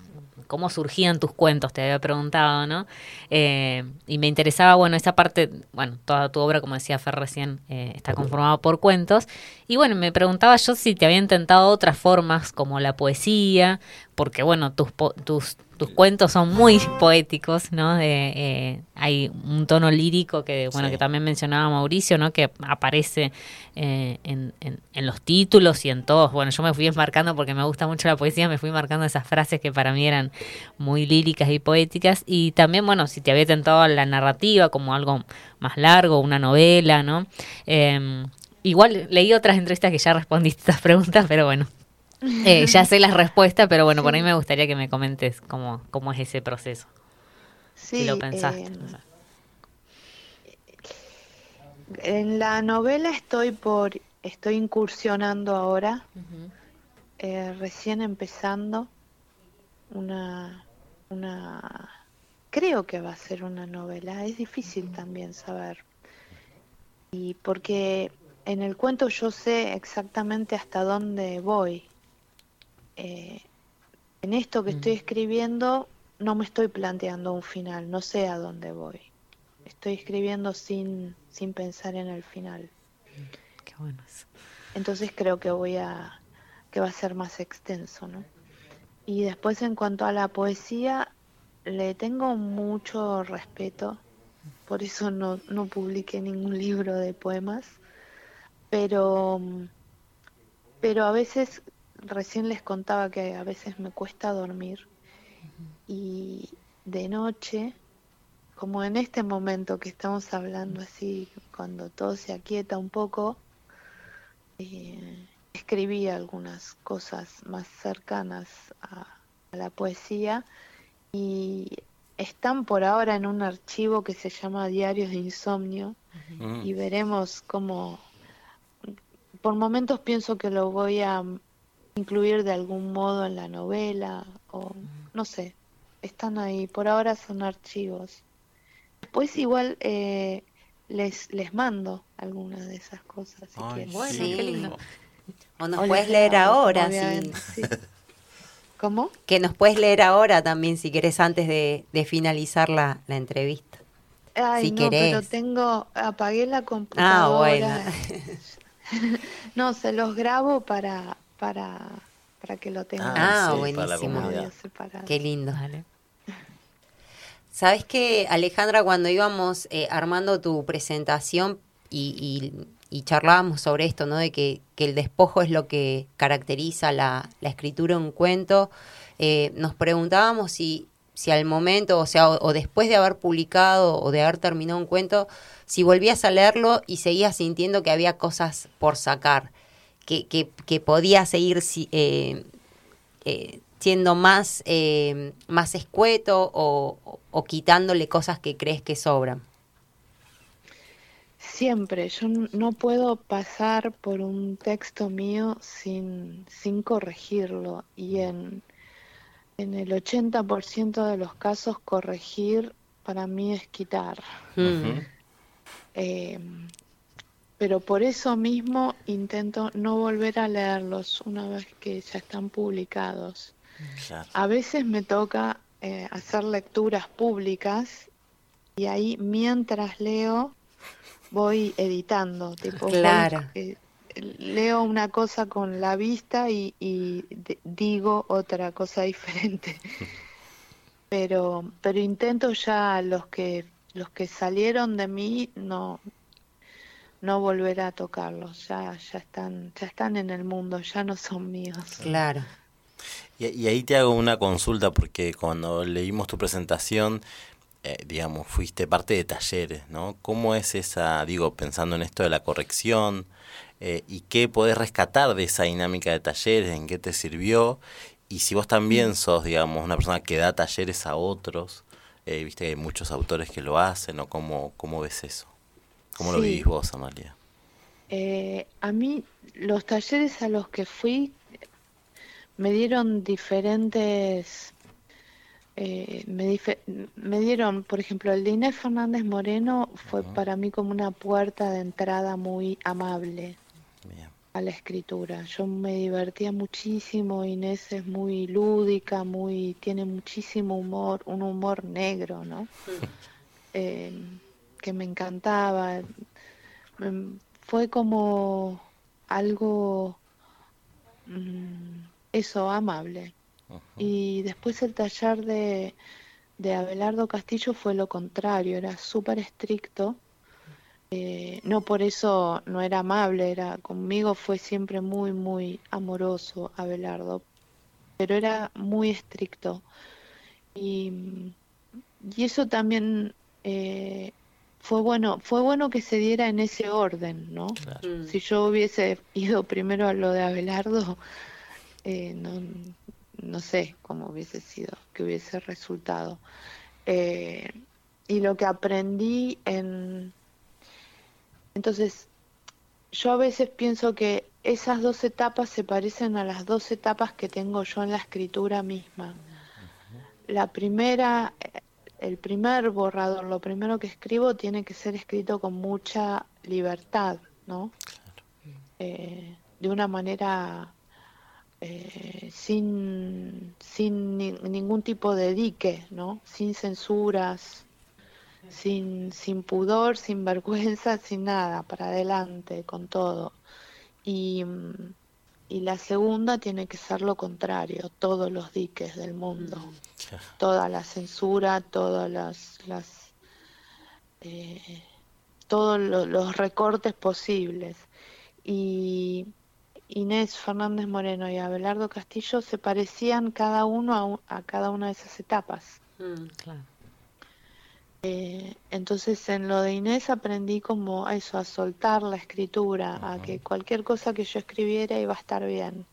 cómo surgían tus cuentos, te había preguntado, ¿no? Eh, y me interesaba, bueno, esa parte, bueno, toda tu obra, como decía Fer recién, eh, está conformada por cuentos. Y bueno, me preguntaba yo si te había intentado otras formas, como la poesía, porque, bueno, tus, tus tus cuentos son muy poéticos, ¿no? Eh, hay un tono lírico que, bueno, que también mencionaba Mauricio, ¿no? Que aparece eh, en, los títulos y en todos. Bueno, yo me fui marcando porque me gusta mucho la poesía, me fui marcando esas frases que para mí eran muy líricas y poéticas. Y también, bueno, si te había tentado la narrativa como algo más largo, una novela, ¿no? Em, igual leí otras entrevistas que ya respondiste estas preguntas, pero bueno, eh, ya sé las respuestas, pero bueno, por ahí me gustaría que me comentes cómo, cómo es ese proceso. si lo pensaste. Eh, en la novela estoy por, estoy incursionando ahora, eh, recién empezando una, una, creo que va a ser una novela. Es difícil también saber y porque en el cuento yo sé exactamente hasta dónde voy eh, en esto que estoy mm. escribiendo no me estoy planteando un final, no sé a dónde voy. Estoy escribiendo sin, sin pensar en el final. Qué bueno Entonces creo que voy a que va a ser más extenso, ¿no? Y después en cuanto a la poesía, le tengo mucho respeto, por eso no, no publiqué ningún libro de poemas, pero, pero a veces recién les contaba que a veces me cuesta dormir y de noche, como en este momento que estamos hablando así, cuando todo se aquieta un poco, eh, escribí algunas cosas más cercanas a, la poesía y están por ahora en un archivo que se llama Diarios de Insomnio y veremos cómo, por momentos pienso que lo voy a incluir de algún modo en la novela o no sé, están ahí, por ahora son archivos. Después igual eh, les, les mando algunas de esas cosas si quieren. Bueno, qué lindo. O nos puedes leer ahora, sí. ¿Cómo? Que nos puedes leer ahora también si querés antes de, finalizar la, la entrevista. Ay, si no, pero tengo, apagué la computadora. Ah, bueno. no, se los grabo para, para, para que lo tengan. Ah, buenísimo. Qué lindo. Sabes que, Alejandra, cuando íbamos eh, armando tu presentación y, y, charlábamos sobre esto, ¿no? De que, que, el despojo es lo que caracteriza la, la escritura de un cuento, eh, nos preguntábamos si, si al momento, o sea, o, después de haber publicado o de haber terminado un cuento, si volvías a leerlo y seguías sintiendo que había cosas por sacar, que, que, que podía seguir eh, eh, siendo más, eh, más escueto o, o, quitándole cosas que crees que sobran? Siempre, yo no puedo pasar por un texto mío sin, sin corregirlo. Y en, en el 80% de los casos corregir para mí es quitar. Eh, pero por eso mismo intento no volver a leerlos una vez que ya están publicados. A veces me toca eh, hacer lecturas públicas y ahí mientras leo voy editando, tipo claro. Eh, leo una cosa con la vista y, digo otra cosa diferente. pero pero intento ya los que los que salieron de mí no no volver a tocarlos, ya ya están ya están en el mundo, ya no son míos. Claro. Y, ahí te hago una consulta porque cuando leímos tu presentación, eh, digamos, fuiste parte de talleres, ¿no? ¿Cómo es esa, digo, pensando en esto de la corrección, eh, y qué podés rescatar de esa dinámica de talleres, en qué te sirvió, y si vos también mm. sos, digamos, una persona que da talleres a otros, eh, viste que hay muchos autores que lo hacen, o cómo, cómo ves eso, cómo lo vivís vos, Amalia. a mí los talleres a los que fui me dieron diferentes, eh, me, me, dieron, por ejemplo, el de Inés Fernández Moreno fue para mí como una puerta de entrada muy amable a la escritura. Yo me divertía muchísimo, Inés es muy lúdica, muy tiene muchísimo humor, un humor negro, ¿no? Eh, que me encantaba. Fue como algo... Mm, eso, amable. Y después el taller de, de Abelardo Castillo fue lo contrario, era súper estricto. Eh, no por eso no era amable, era conmigo fue siempre muy, muy amoroso Abelardo, pero era muy estricto. Y, y eso también eh, fue bueno, fue bueno que se diera en ese orden, ¿no? Mm. Si yo hubiese ido primero a lo de Abelardo, eh, no, no sé cómo hubiese sido, que hubiese resultado. Eh, y lo que aprendí en... Entonces, yo a veces pienso que esas dos etapas se parecen a las dos etapas que tengo yo en la escritura misma. La primera, el primer borrador, lo primero que escribo tiene que ser escrito con mucha libertad, ¿no? Eh, de una manera eh, sin, sin ningún tipo de dique, ¿no? Sin censuras, sin, sin pudor, sin vergüenza, sin nada, para adelante, con todo. Y, y la segunda tiene que ser lo contrario, todos los diques del mundo, mm. toda la censura, todas las, las eh, todos los recortes posibles. Y, Inés Fernández Moreno y Abelardo Castillo se parecían cada uno a, cada una de esas etapas. Mm, eh, entonces en lo de Inés aprendí como a eso, a soltar la escritura, a que cualquier cosa que yo escribiera iba a estar bien.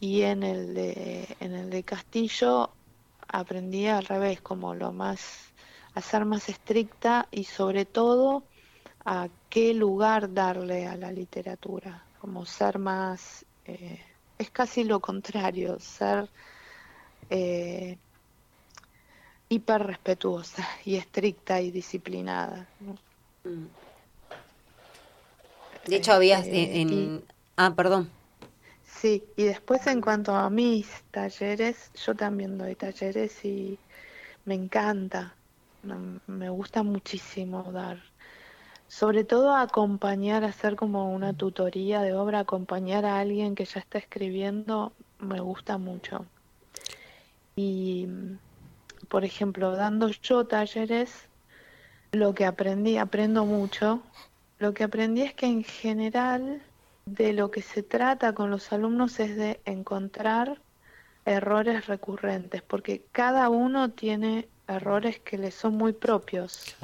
Y en el de, en el de Castillo aprendí al revés, como lo más, a ser más estricta y sobre todo a qué lugar darle a la literatura como ser más, eh, es casi lo contrario, ser eh, hiper respetuosa y estricta y disciplinada. Mm. De hecho, habías eh, en... ah, perdón. Sí, y después en cuanto a mis talleres, yo también doy talleres y me encanta, me gusta muchísimo dar sobre todo acompañar, hacer como una tutoría de obra, acompañar a alguien que ya está escribiendo, me gusta mucho. Y por ejemplo, dando yo talleres, lo que aprendí, aprendo mucho, lo que aprendí es que en general de lo que se trata con los alumnos es de encontrar errores recurrentes, porque cada uno tiene errores que le son muy propios.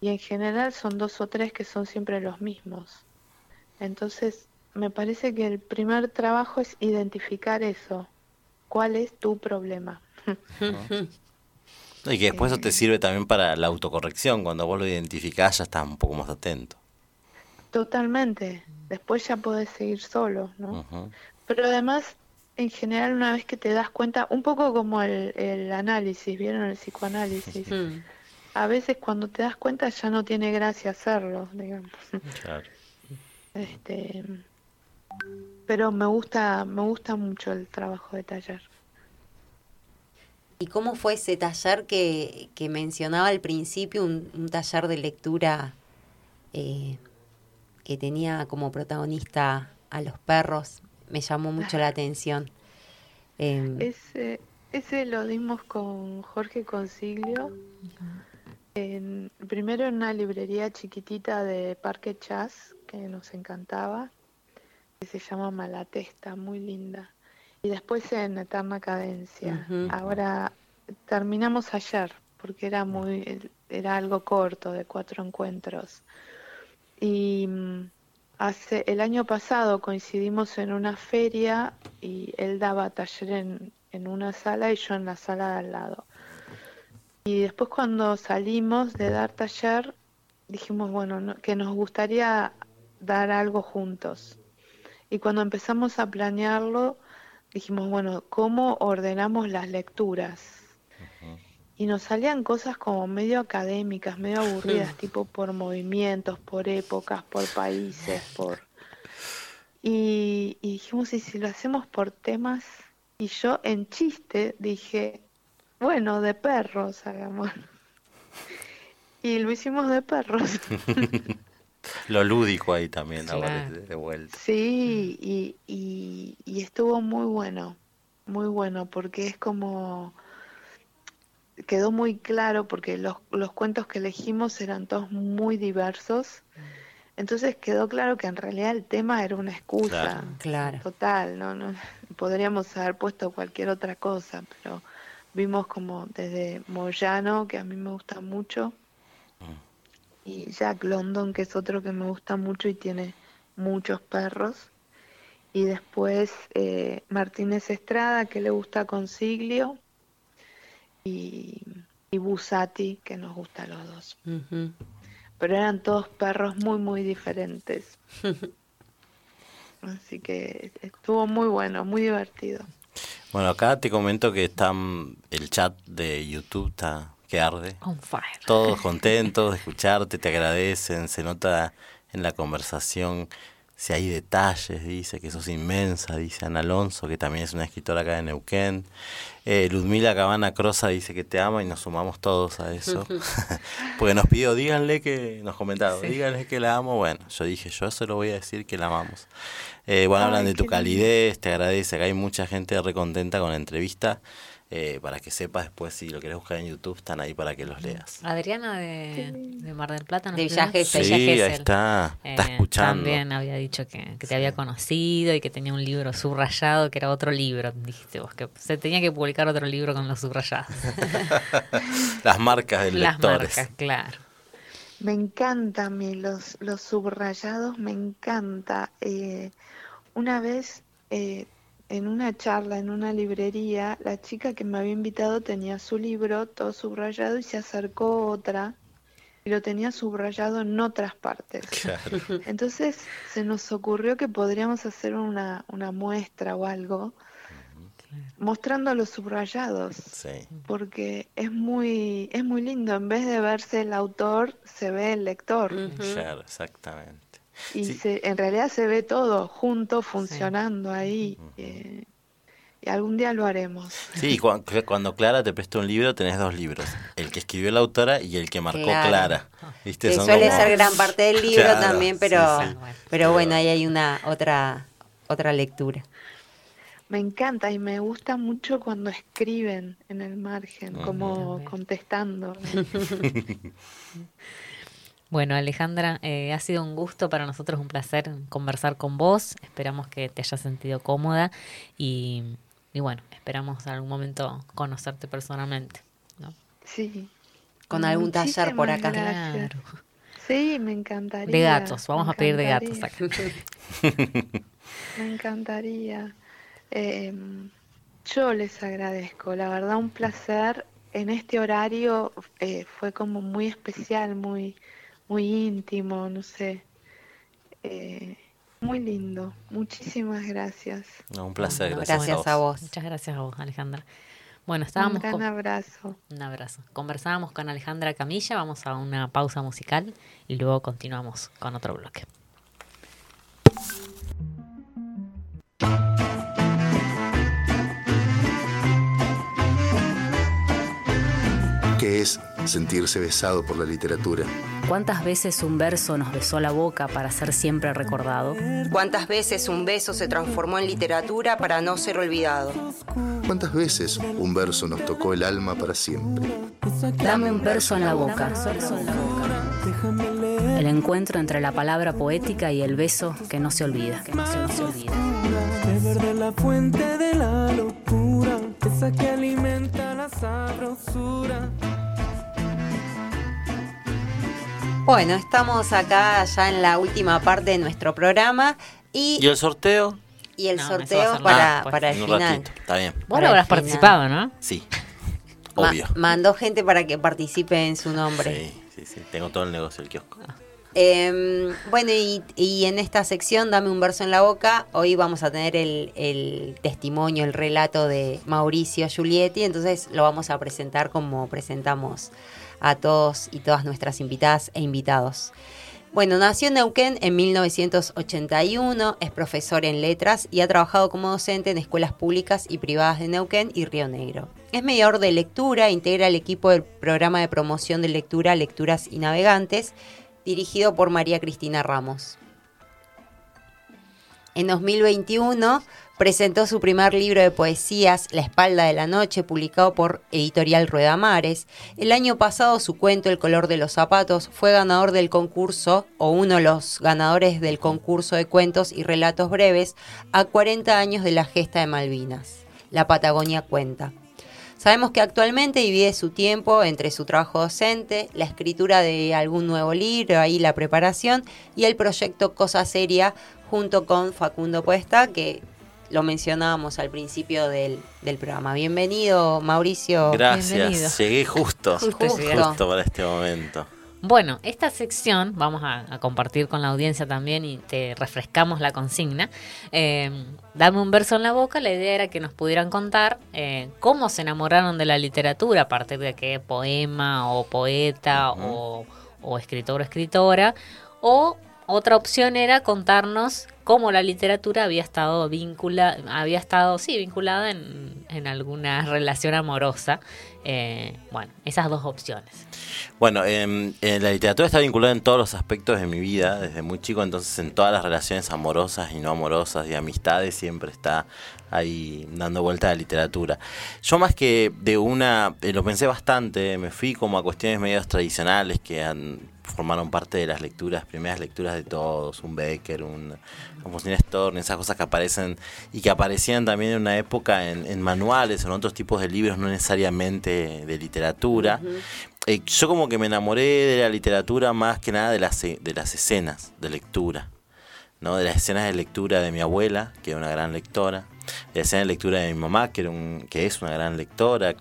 Y en general son dos o tres que son siempre los mismos. Entonces, me parece que el primer trabajo es identificar eso. ¿Cuál es tu problema? Y que después eso te sirve también para la autocorrección. Cuando vos lo identificás ya estás un poco más atento. Totalmente. Después ya podés seguir solo, ¿no? Pero además, en general, una vez que te das cuenta, un poco como el, el análisis, ¿vieron el psicoanálisis? A veces cuando te das cuenta ya no tiene gracia hacerlo, digamos. Claro. Este, pero me gusta, me gusta mucho el trabajo de taller. ¿Y cómo fue ese taller que, que mencionaba al principio, un, un taller de lectura eh, que tenía como protagonista a los perros? Me llamó mucho la atención. Eh, Ese, ese lo dimos con Jorge Consiglio. En, primero en una librería chiquitita de Parque Chas, que nos encantaba, que se llama Malatesta, muy linda. Y después en Eterna Cadencia. Ahora terminamos ayer, porque era muy, era algo corto, de cuatro encuentros. Y mm, hace el año pasado coincidimos en una feria y él daba taller en, en una sala y yo en la sala de al lado. Y después cuando salimos de dar taller, dijimos, bueno, no- que nos gustaría dar algo juntos. Y cuando empezamos a planearlo, dijimos, bueno, ¿cómo ordenamos las lecturas? Y nos salían cosas como medio académicas, medio aburridas, tipo por movimientos, por épocas, por países, por... Y, y dijimos, ¿y si lo hacemos por temas? Y yo en chiste dije, bueno, de perros hagamos. Y lo hicimos de perros. Lo lúdico ahí también, ahora Claro. de, de vuelta. Sí, y, y, y estuvo muy bueno, muy bueno, porque es como, quedó muy claro, porque los, los cuentos que elegimos eran todos muy diversos, entonces quedó claro que en realidad el tema era una excusa, Claro. total, no, no, podríamos haber puesto cualquier otra cosa, pero vimos como desde Moyano, que a mí me gusta mucho, y Jack London, que es otro que me gusta mucho y tiene muchos perros. Y después eh, Martínez Estrada, que le gusta Consiglio. Y, y Busati, que nos gusta a los dos. Pero eran todos perros muy, muy diferentes. Así que estuvo muy bueno, muy divertido. Bueno, acá te comento que están, el chat de YouTube está que arde. On fire. Todos contentos de escucharte, te agradecen, se nota en la conversación si hay detalles, dice que sos inmensa, dice Ana Alonso, que también es una escritora acá de Neuquén. Eh, Ludmila Cabana Crosa dice que te ama y nos sumamos todos a eso. Porque nos pidió, díganle que, nos comentaba, díganle que la amo. Bueno, yo dije, yo eso lo voy a decir que la amamos. Eh, bueno, hablan Ay, de tu lindo. calidez, te agradece, acá hay mucha gente recontenta con la entrevista. Eh, para que sepas después si lo querés buscar en YouTube, están ahí para que los leas. Adriana de, de Mar del Plata. ¿no De? Villa Gesell. Sí, ahí está, está Eh, escuchando. También había dicho que, que te había conocido y que tenía un libro subrayado que era otro libro. Dijiste vos que se tenía que publicar otro libro con los subrayados. Las marcas de Las lectores. marcas, claro. Me encanta a mí los, los subrayados, me encanta. Eh, una vez eh, en una charla en una librería, la chica que me había invitado tenía su libro todo subrayado y se acercó otra y lo tenía subrayado en otras partes. Claro. Entonces se nos ocurrió que podríamos hacer una, una muestra o algo mostrando los subrayados Sí. porque es muy es muy lindo en vez de verse el autor se ve el lector Claro, exactamente. Y Sí. se, en realidad se ve todo junto funcionando ahí eh, y algún día lo haremos Sí, cuan- cuando, Clara te presta un libro, tenés dos libros. El que escribió la autora y el que marcó Claro. Clara. ¿Viste? Que Son suele como- ser gran parte del libro Claro, también, pero, sí. pero bueno, ahí hay una otra otra lectura. me encanta y me gusta mucho cuando escriben en el margen, como contestando. Bueno, Alejandra, eh, ha sido un gusto para nosotros, un placer conversar con vos. Esperamos que te hayas sentido cómoda y, y bueno, esperamos en algún momento conocerte personalmente. ¿no? Sí. Con algún taller por acá. Gracias. Sí, me encantaría. De gatos, vamos a pedir de gatos acá. Me encantaría. Eh, yo les agradezco, la verdad un placer. En este horario eh, fue como muy especial, muy, muy íntimo, no sé. Eh, muy lindo. Muchísimas gracias. No, un placer, gracias, gracias a a vos. Muchas gracias a vos, Alejandra. Bueno, Un estábamos gran con- abrazo. un abrazo. Conversábamos con Alejandra Camilla, vamos a una pausa musical y luego continuamos con otro bloque. Sentirse besado por la literatura? ¿Cuántas veces un verso nos besó la boca para ser siempre recordado? ¿Cuántas veces un beso se transformó en literatura para no ser olvidado? ¿Cuántas veces un verso nos tocó el alma para siempre? Dame un verso en la boca. El encuentro entre la palabra poética y el beso que no se olvida. Que no se, no se olvida. De la fuente de la locura, esa que alimenta la sabrosura. Bueno, estamos acá ya en la última parte de nuestro programa y, ¿Y el sorteo? y el No, sorteo para, nada, pues. para el un final. ratito, está bien. Vos el habrás participado, ¿no? Sí, Ma- obvio. mandó gente para que participe en su nombre. Sí, sí, sí, tengo todo el negocio del kiosco. Eh, bueno, y, y en esta sección, Dame un verso en la boca, hoy vamos a tener el, el testimonio, el relato de Mauricio Giulietti, entonces lo vamos a presentar como presentamos a todos y todas nuestras invitadas e invitados. Bueno, nació en Neuquén en 1981, es profesor en letras y ha trabajado como docente en escuelas públicas y privadas de Neuquén y Río Negro. Es mediador de lectura, integra el equipo del programa de promoción de lectura Lecturas y Navegantes, dirigido por María Cristina Ramos. En 2021 presentó su primer libro de poesías, La espalda de la noche, publicado por Editorial Rueda Mares. El año pasado su cuento El color de los zapatos fue ganador del concurso, o uno de los ganadores del concurso de cuentos y relatos breves, a 40 años de la gesta de Malvinas. La Patagonia cuenta. Sabemos que actualmente divide su tiempo entre su trabajo docente, la escritura de algún nuevo libro, ahí la preparación, y el proyecto Cosa Seria junto con Facundo Puesta, que lo mencionábamos al principio del, del programa. Bienvenido, Mauricio. bienvenido. Gracias, llegué justo, Justo. justo para este momento. Bueno, esta sección vamos a, a compartir con la audiencia también y te refrescamos la consigna. Eh, dame un verso en la boca, la idea era que nos pudieran contar eh, cómo se enamoraron de la literatura, a partir de qué poema o poeta o, o escritor o escritora, o otra opción era contarnos cómo la literatura había estado vincula, había estado, sí, vinculada en, en alguna relación amorosa. Eh, bueno, esas dos opciones. Bueno, em, eh, la literatura está vinculada en todos los aspectos de mi vida, desde muy chico, entonces en todas las relaciones amorosas y no amorosas y amistades siempre está ahí dando vuelta a la literatura. Yo más que de una, eh, lo pensé bastante, me fui como a cuestiones medios tradicionales que han, formaron parte de las lecturas, primeras lecturas de todos, un Becker, un Faustina Storni, esas cosas que aparecen y que aparecían también en una época en, en manuales, en otros tipos de libros, no necesariamente de literatura. Eh, yo como que me enamoré de la literatura más que nada de las, e- de las escenas de lectura, ¿no? De las escenas de lectura de mi abuela, que era una gran lectora, de la escena de lectura de mi mamá, que, era un, que es una gran lectora.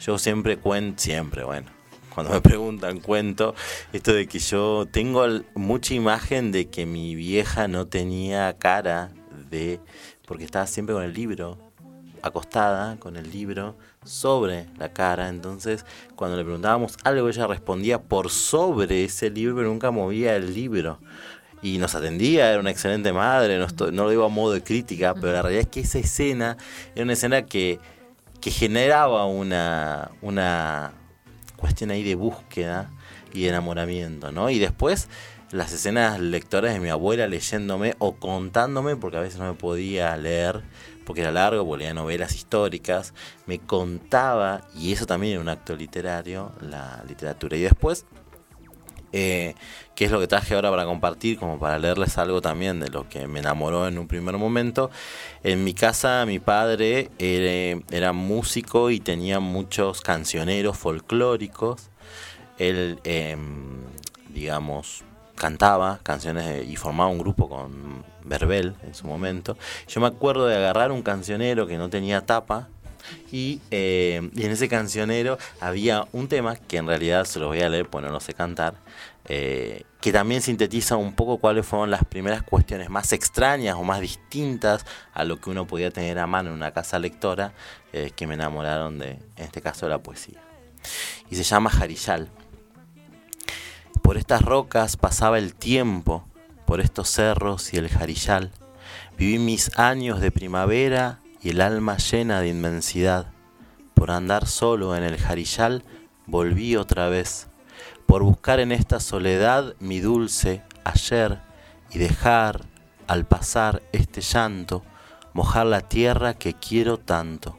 Yo siempre cuento, siempre, bueno, cuando me preguntan cuento esto de que yo tengo mucha imagen de que mi vieja no tenía cara de... porque estaba siempre con el libro, acostada con el libro sobre la cara. Entonces, cuando le preguntábamos algo, ella respondía por sobre ese libro, pero nunca movía el libro. Y nos atendía, era una excelente madre, no, estoy- no lo digo a modo de crítica, pero la realidad es que esa escena era una escena que, que generaba una, una cuestión ahí de búsqueda y enamoramiento, ¿no? Y después las escenas lectoras de mi abuela leyéndome o contándome, porque a veces no me podía leer, porque era largo, porque leía novelas históricas, me contaba, y eso también era un acto literario, la literatura. Y después, eh, qué es lo que traje ahora para compartir, como para leerles algo también de lo que me enamoró en un primer momento. En mi casa mi padre era, era músico y tenía muchos cancioneros folclóricos. Él, em, digamos, cantaba canciones y formaba un grupo con Verbel en su momento. Yo me acuerdo de agarrar un cancionero que no tenía tapa y, eh, y en ese cancionero había un tema que en realidad se los voy a leer porque no lo sé cantar, eh, que también sintetiza un poco cuáles fueron las primeras cuestiones más extrañas o más distintas a lo que uno podía tener a mano en una casa lectora eh, que me enamoraron de, en este caso, la poesía. Y se llama Jarillal. Por estas rocas pasaba el tiempo, por estos cerros y el jarillal. Viví mis años de primavera y el alma llena de inmensidad. Por andar solo en el jarillal volví otra vez. Por buscar en esta soledad mi dulce ayer y dejar al pasar este llanto mojar la tierra que quiero tanto.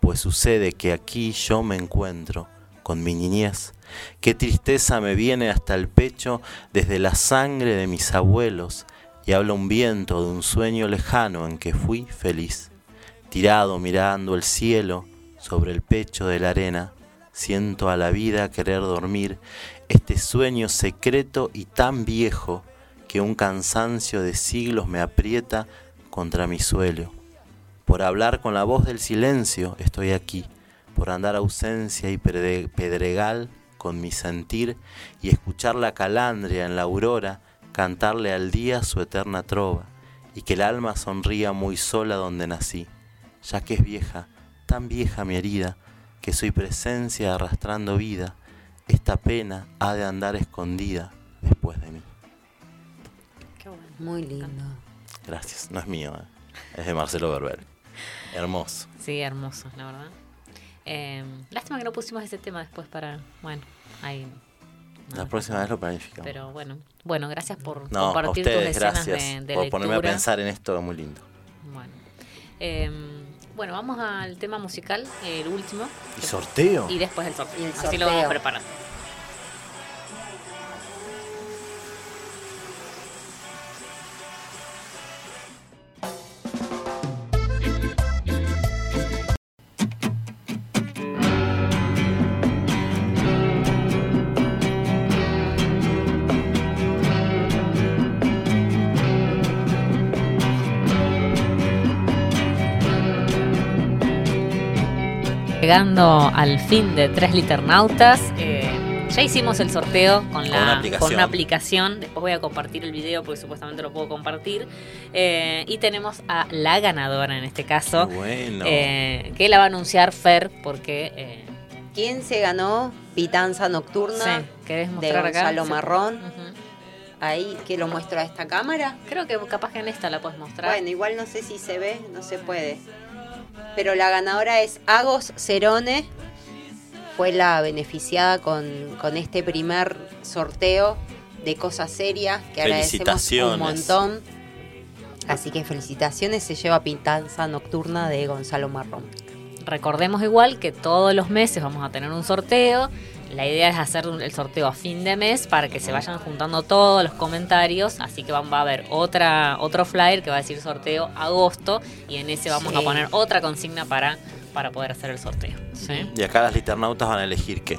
Pues sucede que aquí yo me encuentro con mi niñez. Qué tristeza me viene hasta el pecho desde la sangre de mis abuelos y habla un viento de un sueño lejano en que fui feliz. Tirado mirando el cielo sobre el pecho de la arena, siento a la vida querer dormir este sueño secreto y tan viejo que un cansancio de siglos me aprieta contra mi suelo. Por hablar con la voz del silencio estoy aquí, por andar ausencia y pedregal con mi sentir y escuchar la calandria en la aurora cantarle al día su eterna trova y que el alma sonría muy sola donde nací, ya que es vieja, tan vieja mi herida, que soy presencia arrastrando vida, esta pena ha de andar escondida después de mí. Qué bueno. Muy lindo. Gracias, no es mío, ¿eh? es de Marcelo Berber. Hermoso. Sí, hermoso, la verdad. Eh, lástima que no pusimos ese tema después para. Bueno, ahí. no, La próxima vez lo planificamos. Pero bueno, bueno, gracias por No, a compartir tus ustedes, escenas gracias de, de por ponerme a lectura. pensar en esto, es muy lindo. Bueno. Eh, bueno, vamos al tema musical, el último. ¿Y sorteo? Y después el sorteo. Y el Así lo vamos sorteo. preparando. Llegando al fin de Tres Liternautas, eh, ya hicimos el sorteo con, Con la, una aplicación. con una aplicación. Después voy a compartir el video porque supuestamente lo puedo compartir. Eh, y tenemos a la ganadora en este caso, bueno. eh, que la va a anunciar Fer porque... eh, ¿Quién se ganó Pitanza Nocturna sí, ¿querés de mostrar acá? Gonzalo Sí. Marrón? Ahí, que lo muestro a esta cámara. Creo que capaz que en esta la puedes mostrar. Bueno, igual no sé si se ve, no se puede. Pero la ganadora es Agos Cerone. Fue la beneficiada con, con este primer sorteo de cosas serias que agradecemos un montón. Así que felicitaciones, se lleva Pintanza Nocturna de Gonzalo Marrón. Recordemos igual que todos los meses vamos a tener un sorteo. La idea es hacer un- el sorteo a fin de mes para que se vayan juntando todos los comentarios. Así que van- va a haber otra, otro flyer que va a decir sorteo agosto. Y en ese vamos Sí. a poner otra consigna para, para poder hacer el sorteo. ¿sí? Y acá las liternautas van a elegir qué.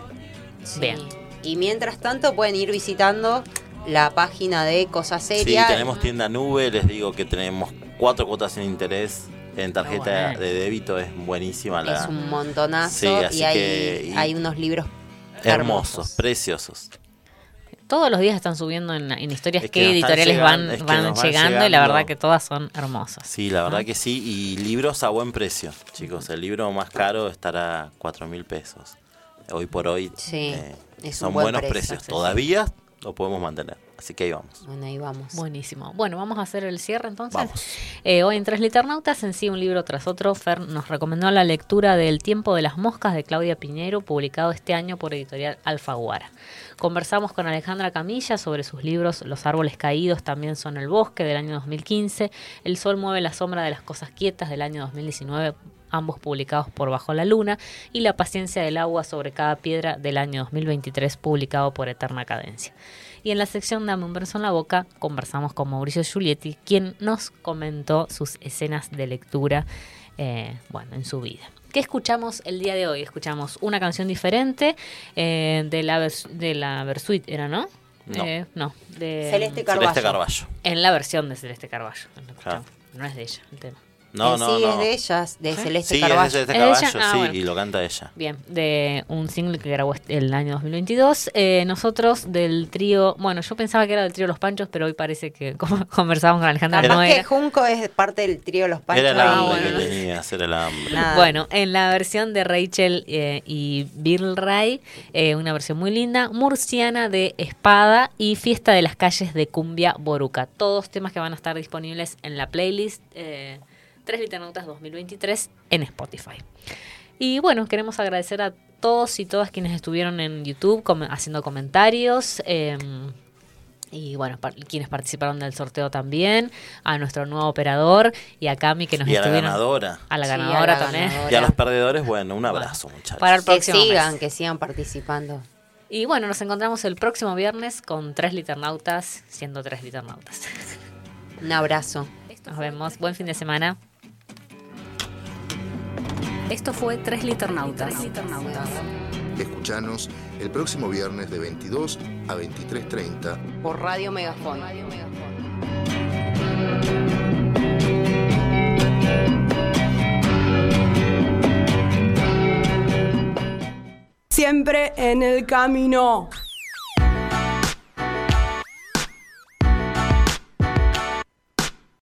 Bien. Y mientras tanto pueden ir visitando la página de Cosas Sí, Serias. tenemos tienda nube, les digo que tenemos cuatro cuotas sin interés en tarjeta Bueno. de débito, es buenísima la... Es un montonazo Sí, así y hay, que- y- hay unos libros Hermosos, hermosos. preciosos. Todos los días están subiendo en, historias Es que editoriales van, es que van nos van llegando, y la verdad que todas son hermosas. Sí, la verdad ¿no? que sí, y libros a buen precio, chicos. El libro más caro estará a 4 mil pesos. Hoy por hoy Sí, eh, son buen buenos precio, precios. sí, sí. Todavía lo podemos mantener. Así que ahí vamos. Bueno, ahí vamos. Buenísimo. Bueno, vamos a hacer el cierre entonces. Vamos. Eh, hoy en Tres Liternautas, en sí un libro tras otro, Fer nos recomendó la lectura del Tiempo de las Moscas de Claudia Piñero, publicado este año por editorial Alfaguara. Conversamos con Alejandra Camilla sobre sus libros Los árboles caídos también son el bosque del año 2015, El sol mueve la sombra de las cosas quietas del año 2019 ambos publicados por Bajo la Luna, y La paciencia del agua sobre cada piedra del año 2023, publicado por Eterna Cadencia. Y en la sección Dame un verso en la boca conversamos con Mauricio Giulietti, quien nos comentó sus escenas de lectura eh, bueno, en su vida. ¿Qué escuchamos el día de hoy? Escuchamos una canción diferente eh, de la de la Versuit, ¿era, no? No. Eh, no, de Celeste Carballo. Celeste Carballo. en la versión de Celeste Carballo. Claro. No es de ella el tema. No, En no, sí no. es de ellas, de Celeste Sí, Carballo. es de Celeste ¿Es de Ah, sí, bueno. y lo canta ella. Bien, de un single que grabó este- el año 2022. Eh, nosotros del trío, bueno, yo pensaba que era del trío Los Panchos, pero hoy parece que como conversamos con Alejandra no que era. Junco es parte del trío Los Panchos. Era el y- hambre bueno. que tenías, era el hambre. Nada. Bueno, en la versión de Rachel eh, y Bill Ray, eh, una versión muy linda, Murciana de Espada y Fiesta de las Calles de Cumbia Boruca. Todos temas que van a estar disponibles en la playlist eh, Tres Liternautas 2023 en Spotify. Y bueno, queremos agradecer a todos y todas quienes estuvieron en YouTube com- haciendo comentarios. eh, y bueno, par- quienes participaron del sorteo también, a nuestro nuevo operador y a Cami que nos Y a la ganadora. A la Sí, a ganadora la también. ganadora. Y a los perdedores, bueno, un abrazo, muchachos. Para el Que próximo sigan, mes. que sigan participando. Y bueno, nos encontramos el próximo viernes con tres liternautas, siendo tres liternautas. Un abrazo. Nos vemos. Buen fin de semana. Esto fue Tres Liternautas. Escuchanos el próximo viernes de 22 a 23.30 Por Radio Megafón. Siempre en el camino.